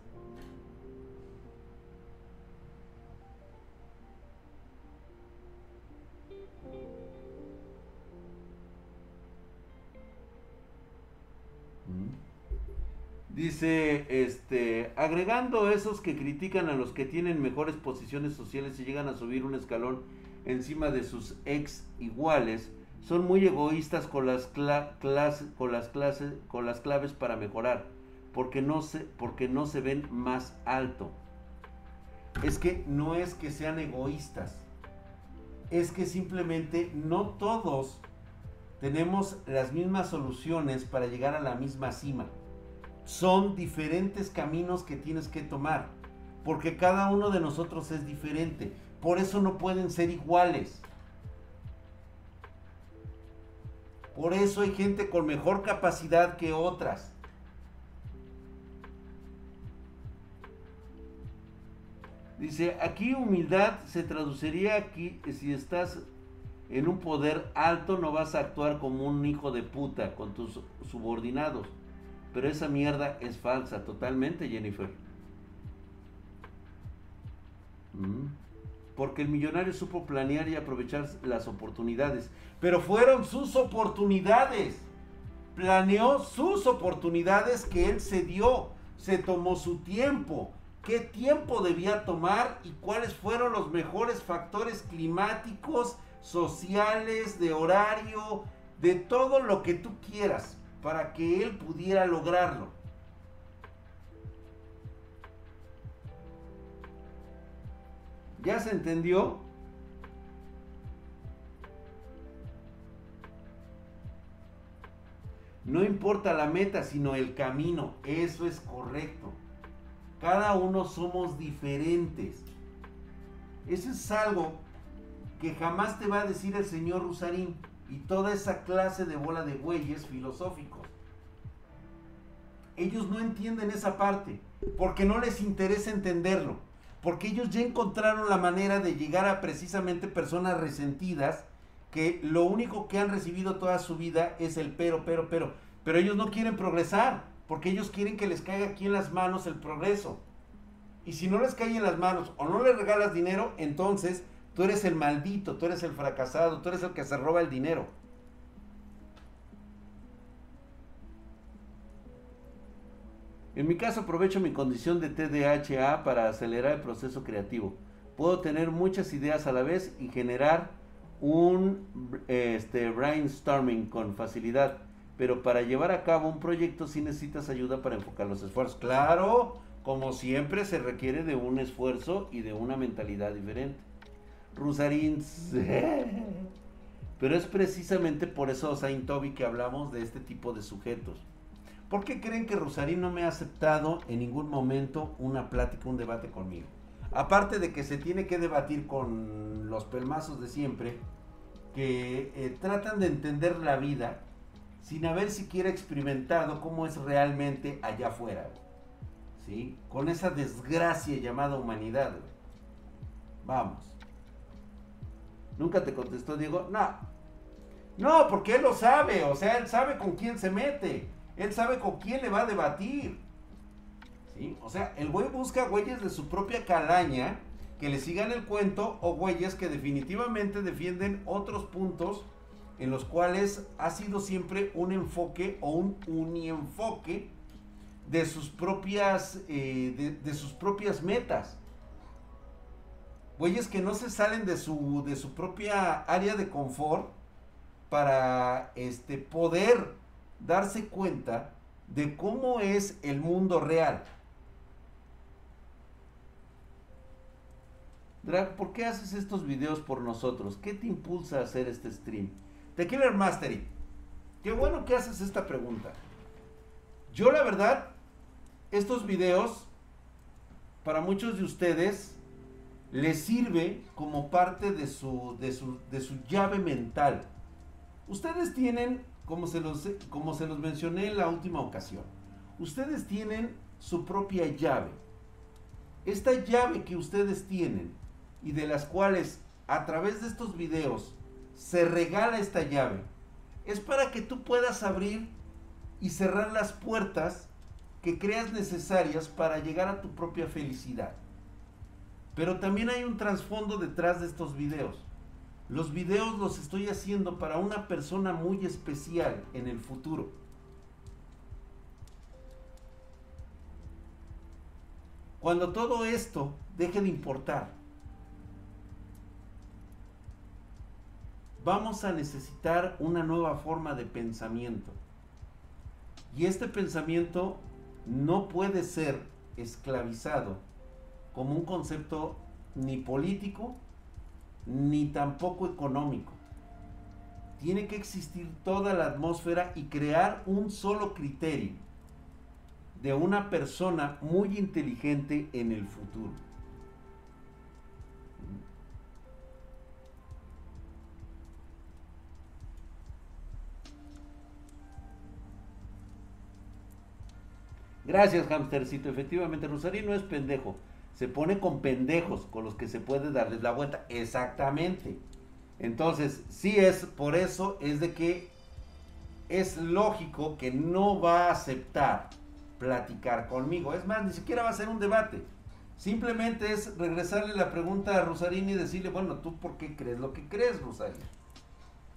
A: Dice, este, agregando esos que critican a los que tienen mejores posiciones sociales y llegan a subir un escalón encima de sus ex iguales, son muy egoístas con las, con las, clases, con las claves para mejorar, porque no, porque no se ven más alto. Es que no es que sean egoístas, es que simplemente no todos tenemos las mismas soluciones para llegar a la misma cima son diferentes caminos que tienes que tomar, porque cada uno de nosotros es diferente, por eso no pueden ser iguales. Por eso hay gente con mejor capacidad que otras. Dice, aquí humildad se traduciría aquí, si estás en un poder alto no vas a actuar como un hijo de puta con tus subordinados pero esa mierda es falsa totalmente, Jennifer. Mm. Porque el millonario supo planear y aprovechar las oportunidades pero fueron sus oportunidades. Planeó sus oportunidades que él se dio, se tomó su tiempo, qué tiempo debía tomar y cuáles fueron los mejores factores climáticos, sociales, de horario, de todo lo que tú quieras para que él pudiera lograrlo. ¿Ya se entendió? No importa la meta, sino el camino. Eso es correcto. Cada uno somos diferentes. Eso es algo que jamás te va a decir el señor Rusarín y toda esa clase de bola de bueyes filosóficos. Ellos no entienden esa parte porque no les interesa entenderlo. Porque ellos ya encontraron la manera de llegar a precisamente personas resentidas que lo único que han recibido toda su vida es el pero, pero, pero. Pero ellos no quieren progresar, porque ellos quieren que les caiga aquí en las manos el progreso. Y si no les cae en las manos o no les regalas dinero, entonces tú eres el maldito, tú eres el fracasado, tú eres el que se roba el dinero. En mi caso aprovecho mi condición de TDHA para acelerar el proceso creativo. Puedo tener muchas ideas a la vez y generar un este, brainstorming con facilidad. Pero para llevar a cabo un proyecto sí necesitas ayuda para enfocar los esfuerzos. Claro, como siempre se requiere de un esfuerzo y de una mentalidad diferente. Rusarín. Pero es precisamente por eso, Saint Toby, que hablamos de este tipo de sujetos. ¿Por qué creen que Rosarín no me ha aceptado en ningún momento una plática, un debate conmigo? Aparte de que se tiene que debatir con los pelmazos de siempre, que eh, tratan de entender la vida sin haber siquiera experimentado cómo es realmente allá afuera. ¿Sí? Con esa desgracia llamada humanidad. Vamos. ¿Nunca te contestó Diego? No. No, porque él lo sabe. O sea, él sabe con quién se mete. Él sabe con quién le va a debatir. O sea, el güey busca güeyes de su propia calaña que le sigan el cuento o güeyes que definitivamente defienden otros puntos en los cuales ha sido siempre un enfoque o un unienfoque de sus propias, eh, de, sus propias metas. Güeyes que no se salen de su, de su propia área de confort para este, poder darse cuenta de cómo es el mundo real. Drag, ¿por qué haces estos videos por nosotros? ¿Qué te impulsa a hacer este stream? The Killer Mastery. Qué bueno que haces esta pregunta. Yo la verdad, estos videos, para muchos de ustedes, les sirve como parte de su, de su, de su llave mental. Ustedes tienen como se, los, como se los mencioné en la última ocasión, ustedes tienen su propia llave. Esta llave que ustedes tienen y de las cuales a través de estos videos se regala esta llave, es para que tú puedas abrir y cerrar las puertas que creas necesarias para llegar a tu propia felicidad. Pero también hay un trasfondo detrás de estos videos. Los videos los estoy haciendo para una persona muy especial en el futuro. Cuando todo esto deje de importar, vamos a necesitar una nueva forma de pensamiento. Y este pensamiento no puede ser esclavizado como un concepto ni político ni tampoco económico. Tiene que existir toda la atmósfera y crear un solo criterio de una persona muy inteligente en el futuro. Gracias, hamstercito. Efectivamente, Rosario no es pendejo se pone con pendejos con los que se puede darles la vuelta. Exactamente. Entonces, sí es por eso, es de que es lógico que no va a aceptar platicar conmigo. Es más, ni siquiera va a ser un debate. Simplemente es regresarle la pregunta a Rosarini y decirle, bueno, ¿tú por qué crees lo que crees, Rosarini?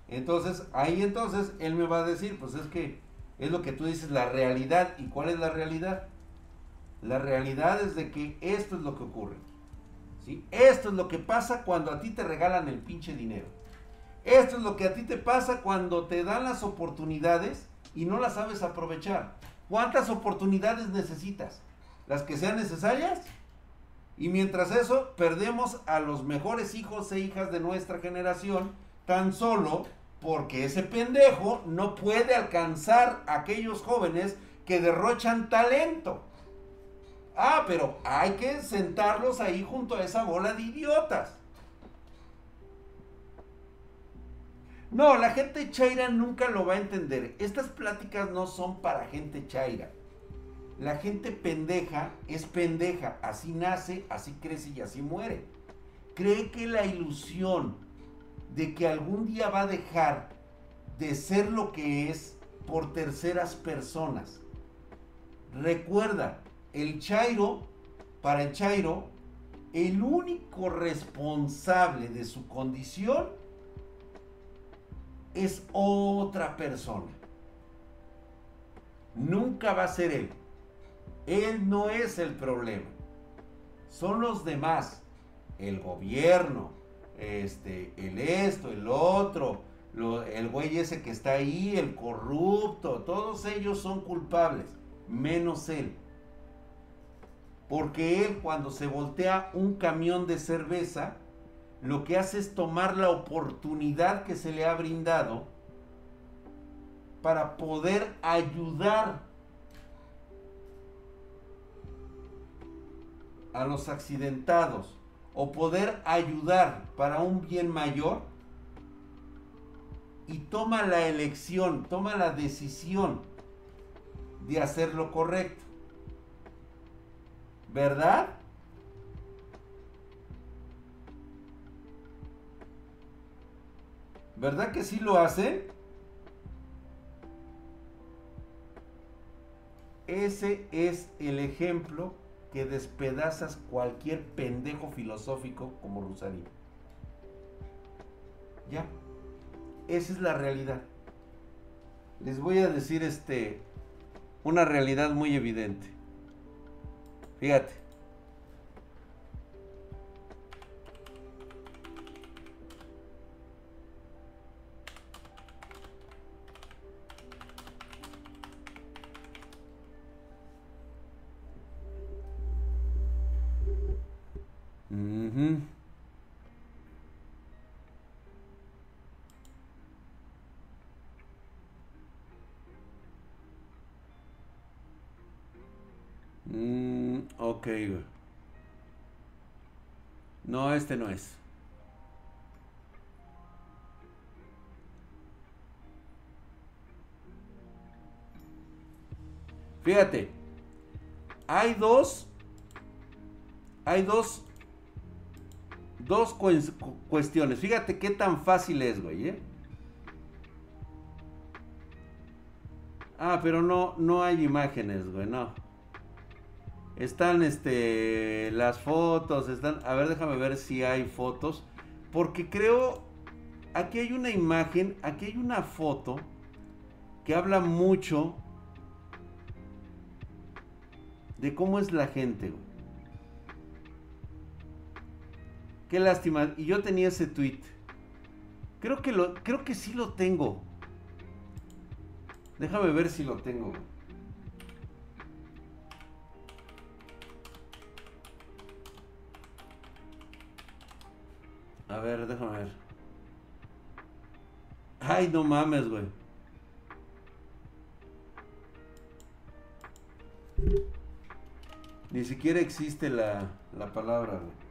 A: Entonces, ahí entonces él me va a decir, pues es que es lo que tú dices, la realidad. ¿Y cuál es la realidad? La realidad es de que esto es lo que ocurre. ¿sí? Esto es lo que pasa cuando a ti te regalan el pinche dinero. Esto es lo que a ti te pasa cuando te dan las oportunidades y no las sabes aprovechar. ¿Cuántas oportunidades necesitas? ¿Las que sean necesarias? Y mientras eso, perdemos a los mejores hijos e hijas de nuestra generación, tan solo porque ese pendejo no puede alcanzar a aquellos jóvenes que derrochan talento. Ah, pero hay que sentarlos ahí junto a esa bola de idiotas. No, la gente chaira nunca lo va a entender. Estas pláticas no son para gente chaira. La gente pendeja es pendeja. Así nace, así crece y así muere. Cree que la ilusión de que algún día va a dejar de ser lo que es por terceras personas. Recuerda, el Chairo, para el Chairo, el único responsable de su condición es otra persona. Nunca va a ser él. Él no es el problema. Son los demás. El gobierno, este, el esto, el otro, el güey ese que está ahí, el corrupto, todos ellos son culpables, menos él. Porque él cuando se voltea un camión de cerveza, lo que hace es tomar la oportunidad que se le ha brindado para poder ayudar a los accidentados o poder ayudar para un bien mayor y toma la elección, toma la decisión de hacer lo correcto. ¿Verdad? ¿Verdad que sí lo hace? Ese es el ejemplo despedazas cualquier pendejo filosófico como Rosario. Ya. Esa es la realidad. Les voy a decir este una realidad muy evidente. Fíjate. No, este no es. Fíjate. Hay dos. Hay dos. Dos cuestiones. Fíjate qué tan fácil es, güey, ¿eh? Ah, pero no, no hay imágenes, güey, no. Están este las fotos, están, a ver, déjame ver si hay fotos, porque creo aquí hay una imagen, aquí hay una foto que habla mucho de cómo es la gente. Qué lástima, y yo tenía ese tweet. Creo que lo creo que sí lo tengo. Déjame ver si lo tengo. A ver, déjame ver. Ay, no mames, güey. Ni siquiera existe la, la palabra, güey.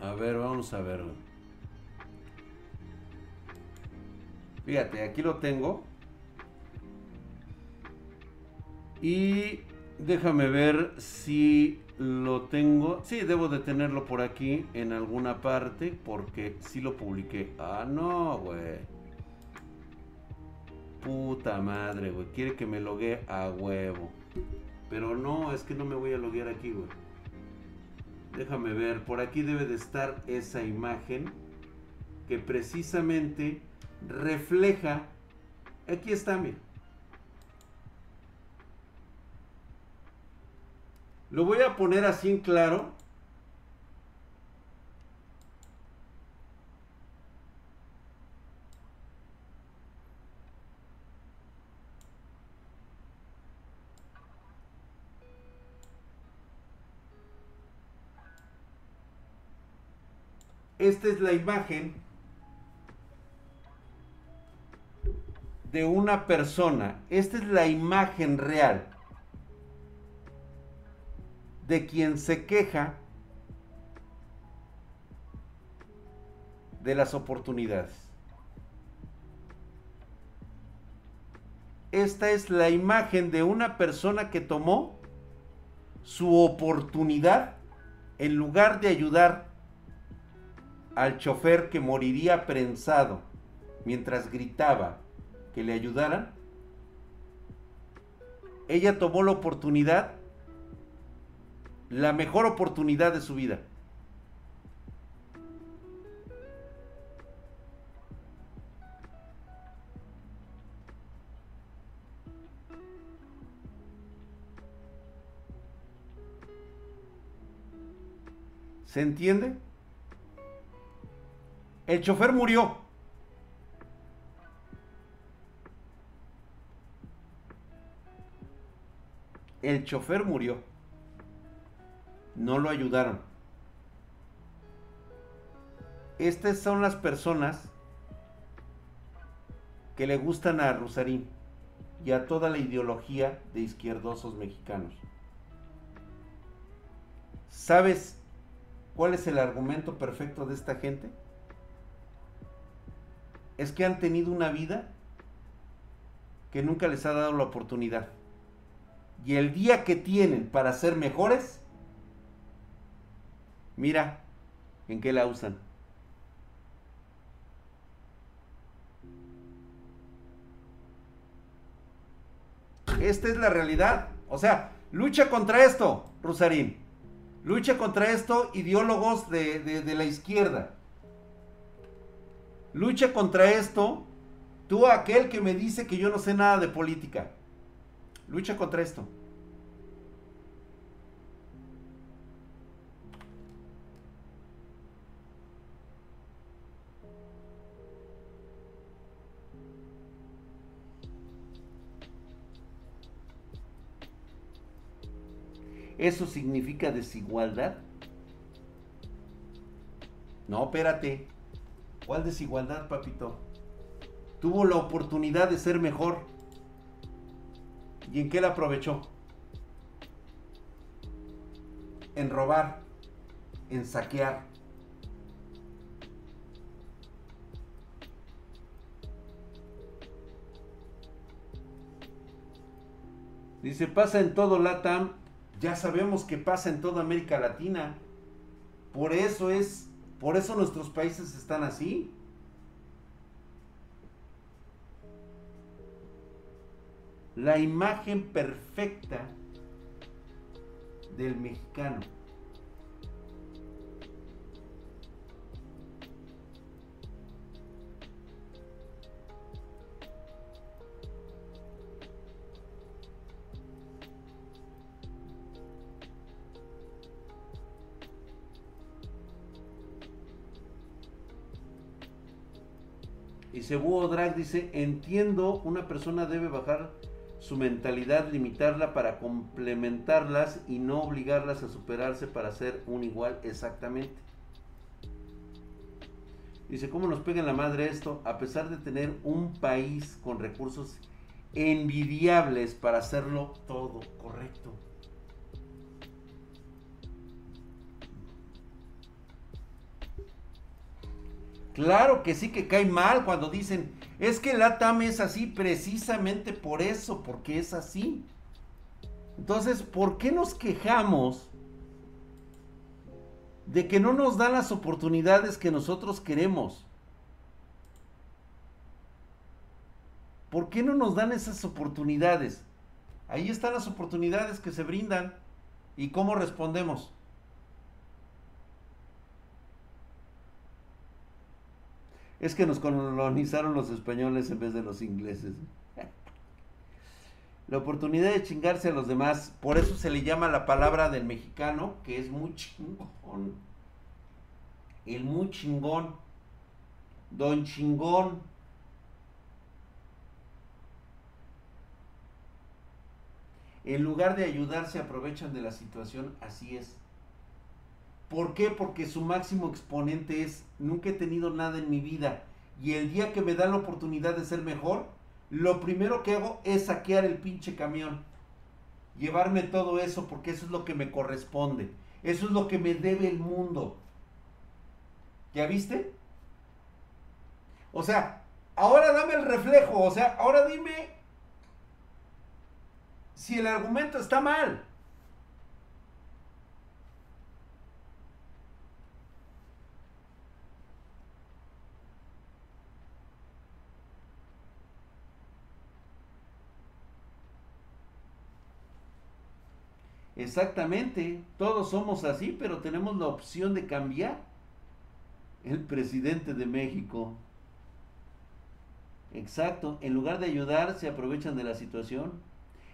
A: A ver, vamos a ver. Fíjate, aquí lo tengo. Y déjame ver si lo tengo. Sí, debo de tenerlo por aquí en alguna parte porque sí lo publiqué. Ah, no, güey. Puta madre, güey. Quiere que me logue a huevo. Pero no, es que no me voy a loguear aquí, güey. Déjame ver. Por aquí debe de estar esa imagen que precisamente refleja. Aquí está, mira. Lo voy a poner así en claro. Esta es la imagen de una persona. Esta es la imagen real de quien se queja de las oportunidades. Esta es la imagen de una persona que tomó su oportunidad en lugar de ayudar al chofer que moriría prensado mientras gritaba que le ayudaran, ella tomó la oportunidad la mejor oportunidad de su vida. ¿Se entiende? El chofer murió. El chofer murió no lo ayudaron. Estas son las personas que le gustan a Rusarín y a toda la ideología de izquierdosos mexicanos. ¿Sabes cuál es el argumento perfecto de esta gente? Es que han tenido una vida que nunca les ha dado la oportunidad. Y el día que tienen para ser mejores, Mira en qué la usan. Esta es la realidad. O sea, lucha contra esto, Rosarín. Lucha contra esto, ideólogos de, de la izquierda. Lucha contra esto, tú aquel que me dice que yo no sé nada de política. Lucha contra esto. ¿Eso significa desigualdad? No, espérate. ¿Cuál desigualdad, papito? Tuvo la oportunidad de ser mejor. ¿Y en qué la aprovechó? En robar, en saquear. Dice, pasa en todo LATAM ya sabemos que pasa en toda América Latina. Por eso es, por eso nuestros países están así. La imagen perfecta del mexicano. Búho Drag dice, entiendo, una persona debe bajar su mentalidad, limitarla para complementarlas y no obligarlas a superarse para ser un igual exactamente. Dice, ¿cómo nos pega en la madre esto? A pesar de tener un país con recursos envidiables para hacerlo todo correcto. Claro que sí que cae mal cuando dicen, es que la TAM es así precisamente por eso, porque es así. Entonces, ¿por qué nos quejamos de que no nos dan las oportunidades que nosotros queremos? ¿Por qué no nos dan esas oportunidades? Ahí están las oportunidades que se brindan. ¿Y cómo respondemos? Es que nos colonizaron los españoles en vez de los ingleses. La oportunidad de chingarse a los demás, por eso se le llama la palabra del mexicano, que es muy chingón. El muy chingón. Don chingón. En lugar de ayudar, se aprovechan de la situación, así es. ¿Por qué? Porque su máximo exponente es, nunca he tenido nada en mi vida y el día que me da la oportunidad de ser mejor, lo primero que hago es saquear el pinche camión. Llevarme todo eso porque eso es lo que me corresponde. Eso es lo que me debe el mundo. ¿Ya viste? O sea, ahora dame el reflejo. O sea, ahora dime si el argumento está mal. Exactamente, todos somos así, pero tenemos la opción de cambiar. El presidente de México. Exacto, en lugar de ayudar, se aprovechan de la situación.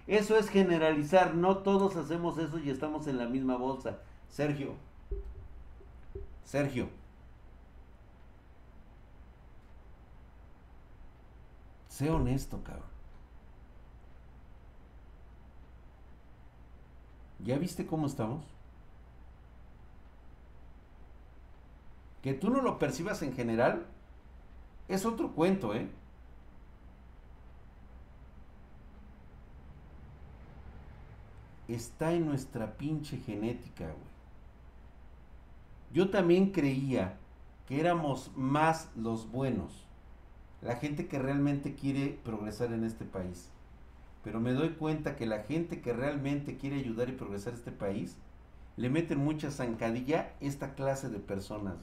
A: Eso es generalizar, no todos hacemos eso y estamos en la misma bolsa. Sergio, Sergio, sé honesto, cabrón. ¿Ya viste cómo estamos? Que tú no lo percibas en general es otro cuento, ¿eh? Está en nuestra pinche genética, güey. Yo también creía que éramos más los buenos, la gente que realmente quiere progresar en este país pero me doy cuenta que la gente que realmente quiere ayudar y progresar este país, le meten mucha zancadilla esta clase de personas.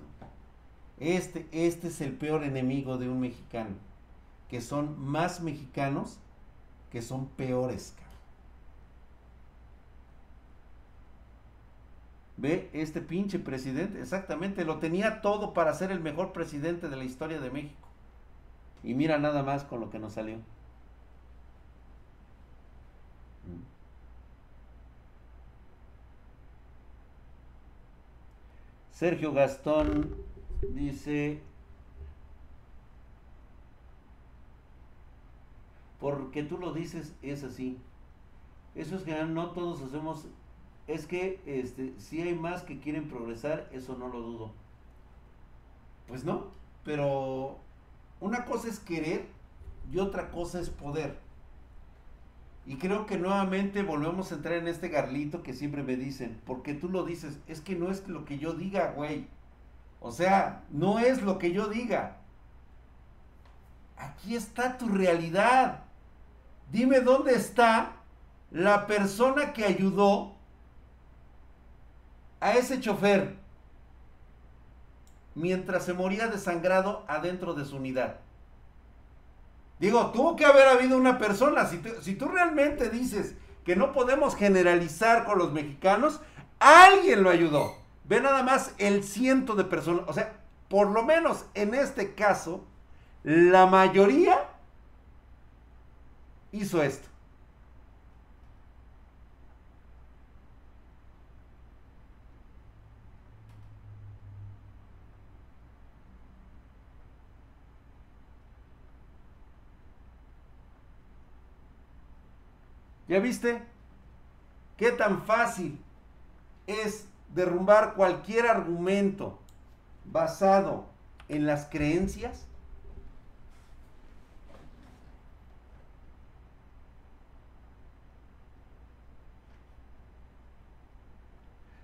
A: Este, este es el peor enemigo de un mexicano, que son más mexicanos que son peores. Ve, este pinche presidente, exactamente, lo tenía todo para ser el mejor presidente de la historia de México. Y mira nada más con lo que nos salió. Sergio Gastón dice, porque tú lo dices, es así. Eso es que no todos hacemos, es que este, si hay más que quieren progresar, eso no lo dudo. Pues no, pero una cosa es querer y otra cosa es poder. Y creo que nuevamente volvemos a entrar en este garlito que siempre me dicen, porque tú lo dices, es que no es lo que yo diga, güey. O sea, no es lo que yo diga. Aquí está tu realidad. Dime dónde está la persona que ayudó a ese chofer mientras se moría desangrado adentro de su unidad. Digo, tuvo que haber habido una persona. Si tú, realmente dices que no podemos generalizar con los mexicanos, alguien lo ayudó. Ve nada más el ciento de personas. O sea, por lo menos en este caso, la mayoría hizo esto. ¿Ya viste? ¿Qué tan fácil es derrumbar cualquier argumento basado en las creencias?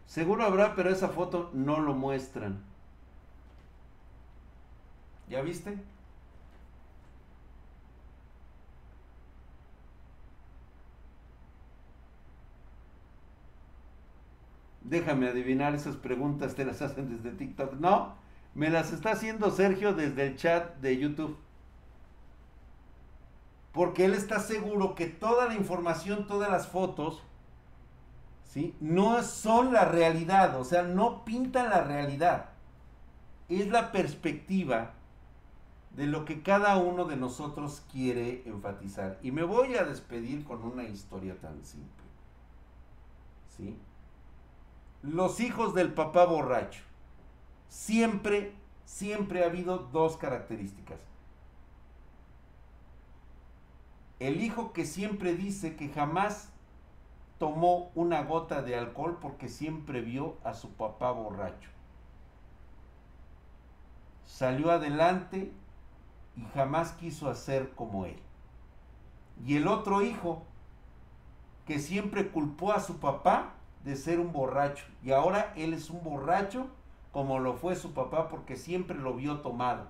A: Seguro habrá, pero esa foto no lo muestran. ¿Ya viste? Déjame adivinar, esas preguntas te las hacen desde TikTok. No, me las está haciendo Sergio desde el chat de YouTube. Porque él está seguro que toda la información, todas las fotos, ¿sí? No son la realidad, o sea, no pintan la realidad. Es la perspectiva de lo que cada uno de nosotros quiere enfatizar. Y me voy a despedir con una historia tan simple. ¿Sí? Los hijos del papá borracho. Siempre, siempre ha habido dos características. El hijo que siempre dice que jamás tomó una gota de alcohol porque siempre vio a su papá borracho. Salió adelante y jamás quiso hacer como él. Y el otro hijo, que siempre culpó a su papá de ser un borracho. Y ahora él es un borracho como lo fue su papá porque siempre lo vio tomado.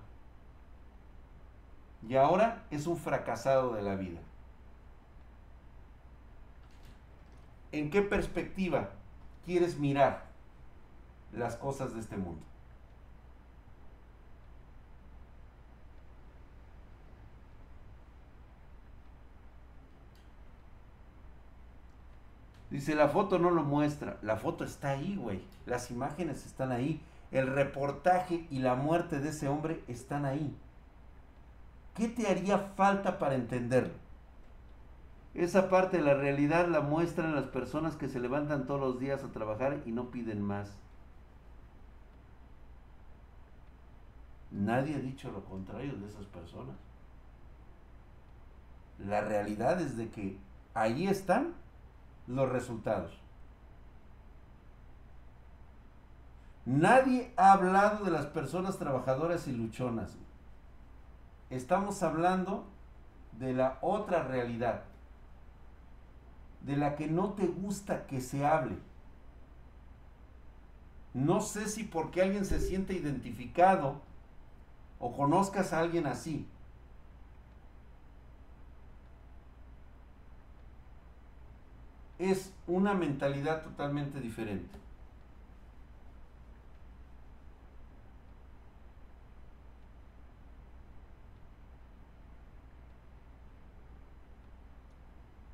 A: Y ahora es un fracasado de la vida. ¿En qué perspectiva quieres mirar las cosas de este mundo? Dice, la foto no lo muestra. La foto está ahí, güey. Las imágenes están ahí. El reportaje y la muerte de ese hombre están ahí. ¿Qué te haría falta para entenderlo? Esa parte de la realidad la muestran las personas que se levantan todos los días a trabajar y no piden más. Nadie ha dicho lo contrario de esas personas. La realidad es de que ahí están los resultados. Nadie ha hablado de las personas trabajadoras y luchonas. Estamos hablando de la otra realidad, de la que no te gusta que se hable. No sé si porque alguien se siente identificado o conozcas a alguien así. Es una mentalidad totalmente diferente.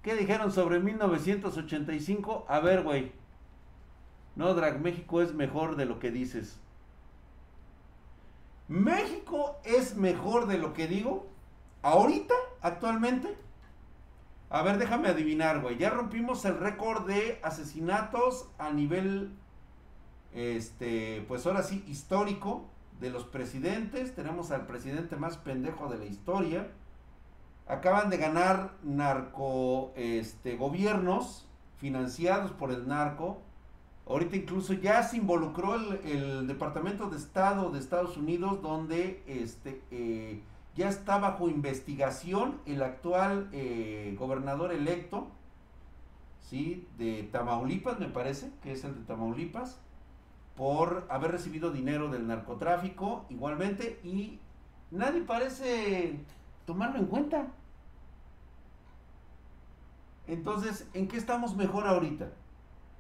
A: ¿Qué dijeron sobre 1985? A ver, güey. No, Drag, México es mejor de lo que dices. ¿México es mejor de lo que digo? ¿Ahorita? ¿Actualmente? A ver, déjame adivinar, güey. Ya rompimos el récord de asesinatos a nivel, este, pues ahora sí, histórico de los presidentes. Tenemos al presidente más pendejo de la historia. Acaban de ganar narco, este, gobiernos financiados por el narco. Ahorita incluso ya se involucró el, el Departamento de Estado de Estados Unidos, donde este, eh, ya está bajo investigación el actual eh, gobernador electo, ¿sí? De Tamaulipas, me parece, que es el de Tamaulipas, por haber recibido dinero del narcotráfico igualmente y nadie parece tomarlo en cuenta. Entonces, ¿en qué estamos mejor ahorita?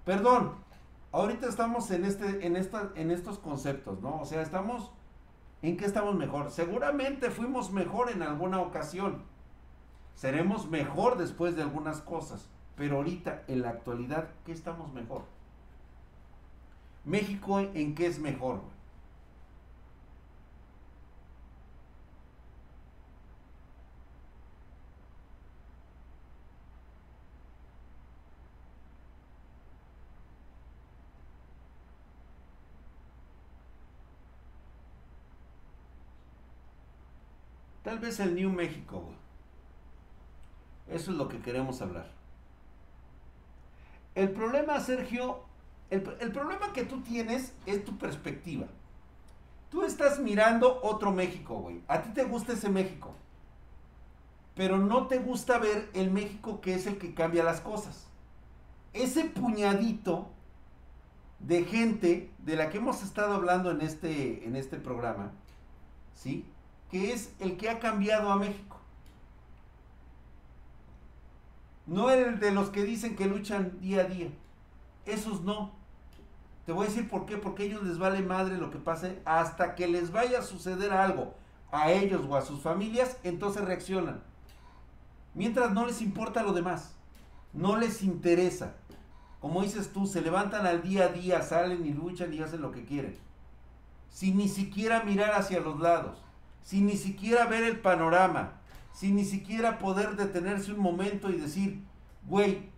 A: Perdón, ahorita estamos en, este, en, esta, en estos conceptos, ¿no? O sea, estamos ¿En qué estamos mejor? Seguramente fuimos mejor en alguna ocasión. Seremos mejor después de algunas cosas. Pero ahorita, en la actualidad, ¿qué estamos mejor? México, ¿en qué es mejor? Tal vez el New México, Eso es lo que queremos hablar. El problema, Sergio, el, el, problema que tú tienes es tu perspectiva. Tú estás mirando otro México, güey. A ti te gusta ese México. Pero no te gusta ver el México que es el que cambia las cosas. Ese puñadito de gente de la que hemos estado hablando en este, en este programa, ¿sí? Que es el que ha cambiado a México. No el de los que dicen que luchan día a día. Esos no. Te voy a decir por qué. Porque a ellos les vale madre lo que pase hasta que les vaya a suceder algo a ellos o a sus familias, entonces reaccionan. Mientras no les importa lo demás. No les interesa. Como dices tú, se levantan al día a día, salen y luchan y hacen lo que quieren. Sin ni siquiera mirar hacia los lados sin ni siquiera ver el panorama, sin ni siquiera poder detenerse un momento y decir, güey,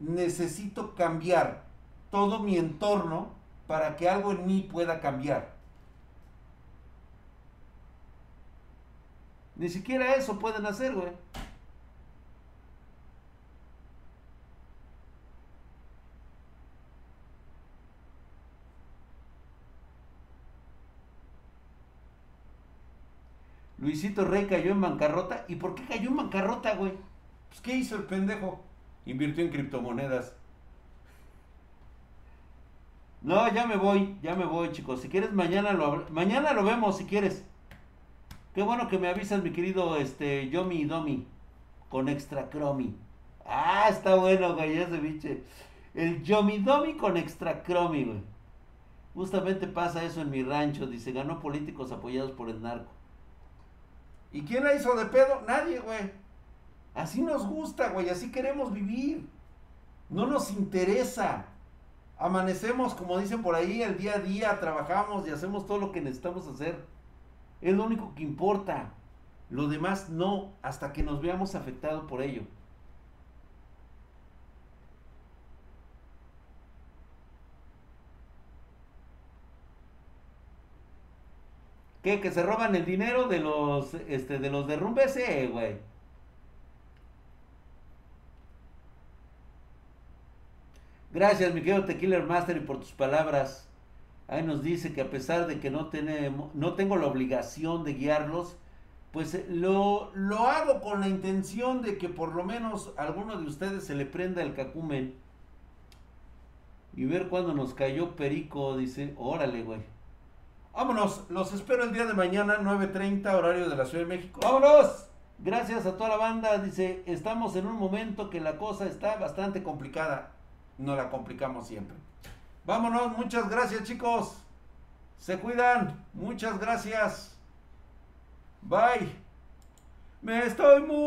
A: necesito cambiar todo mi entorno para que algo en mí pueda cambiar. Ni siquiera eso pueden hacer, güey. Luisito Rey cayó en bancarrota. ¿Y por qué cayó en bancarrota, güey? Pues, ¿qué hizo el pendejo? Invirtió en criptomonedas. No, ya me voy, ya me voy, chicos. Si quieres, mañana lo, mañana lo vemos, si quieres. Qué bueno que me avisas, mi querido este, Yomi Domi. Con extra cromi. Ah, está bueno, güey, ese biche. El Yomi Domi con extra cromi, güey. Justamente pasa eso en mi rancho. Dice, ganó políticos apoyados por el narco. ¿Y quién la hizo de pedo? Nadie, güey. Así nos gusta, güey. Así queremos vivir. No nos interesa. Amanecemos, como dicen por ahí, el día a día, trabajamos y hacemos todo lo que necesitamos hacer. Es lo único que importa. Lo demás no, hasta que nos veamos afectados por ello. ¿Qué? ¿Que se roban el dinero de los, este, de los derrumbes? Eh, güey. Gracias, mi querido Tequila Master, por tus palabras. Ahí nos dice que a pesar de que no, tenemos, no tengo la obligación de guiarlos, pues eh, lo, lo hago con la intención de que por lo menos a alguno de ustedes se le prenda el cacumen. Y ver cuándo nos cayó Perico, dice, órale, güey. Vámonos, los espero el día de mañana, 9.30, horario de la Ciudad de México. ¡Vámonos! Gracias a toda la banda, dice, estamos en un momento que la cosa está bastante complicada no la complicamos siempre. Vámonos, muchas gracias chicos. Se cuidan, muchas gracias. Bye. Me estoy muy...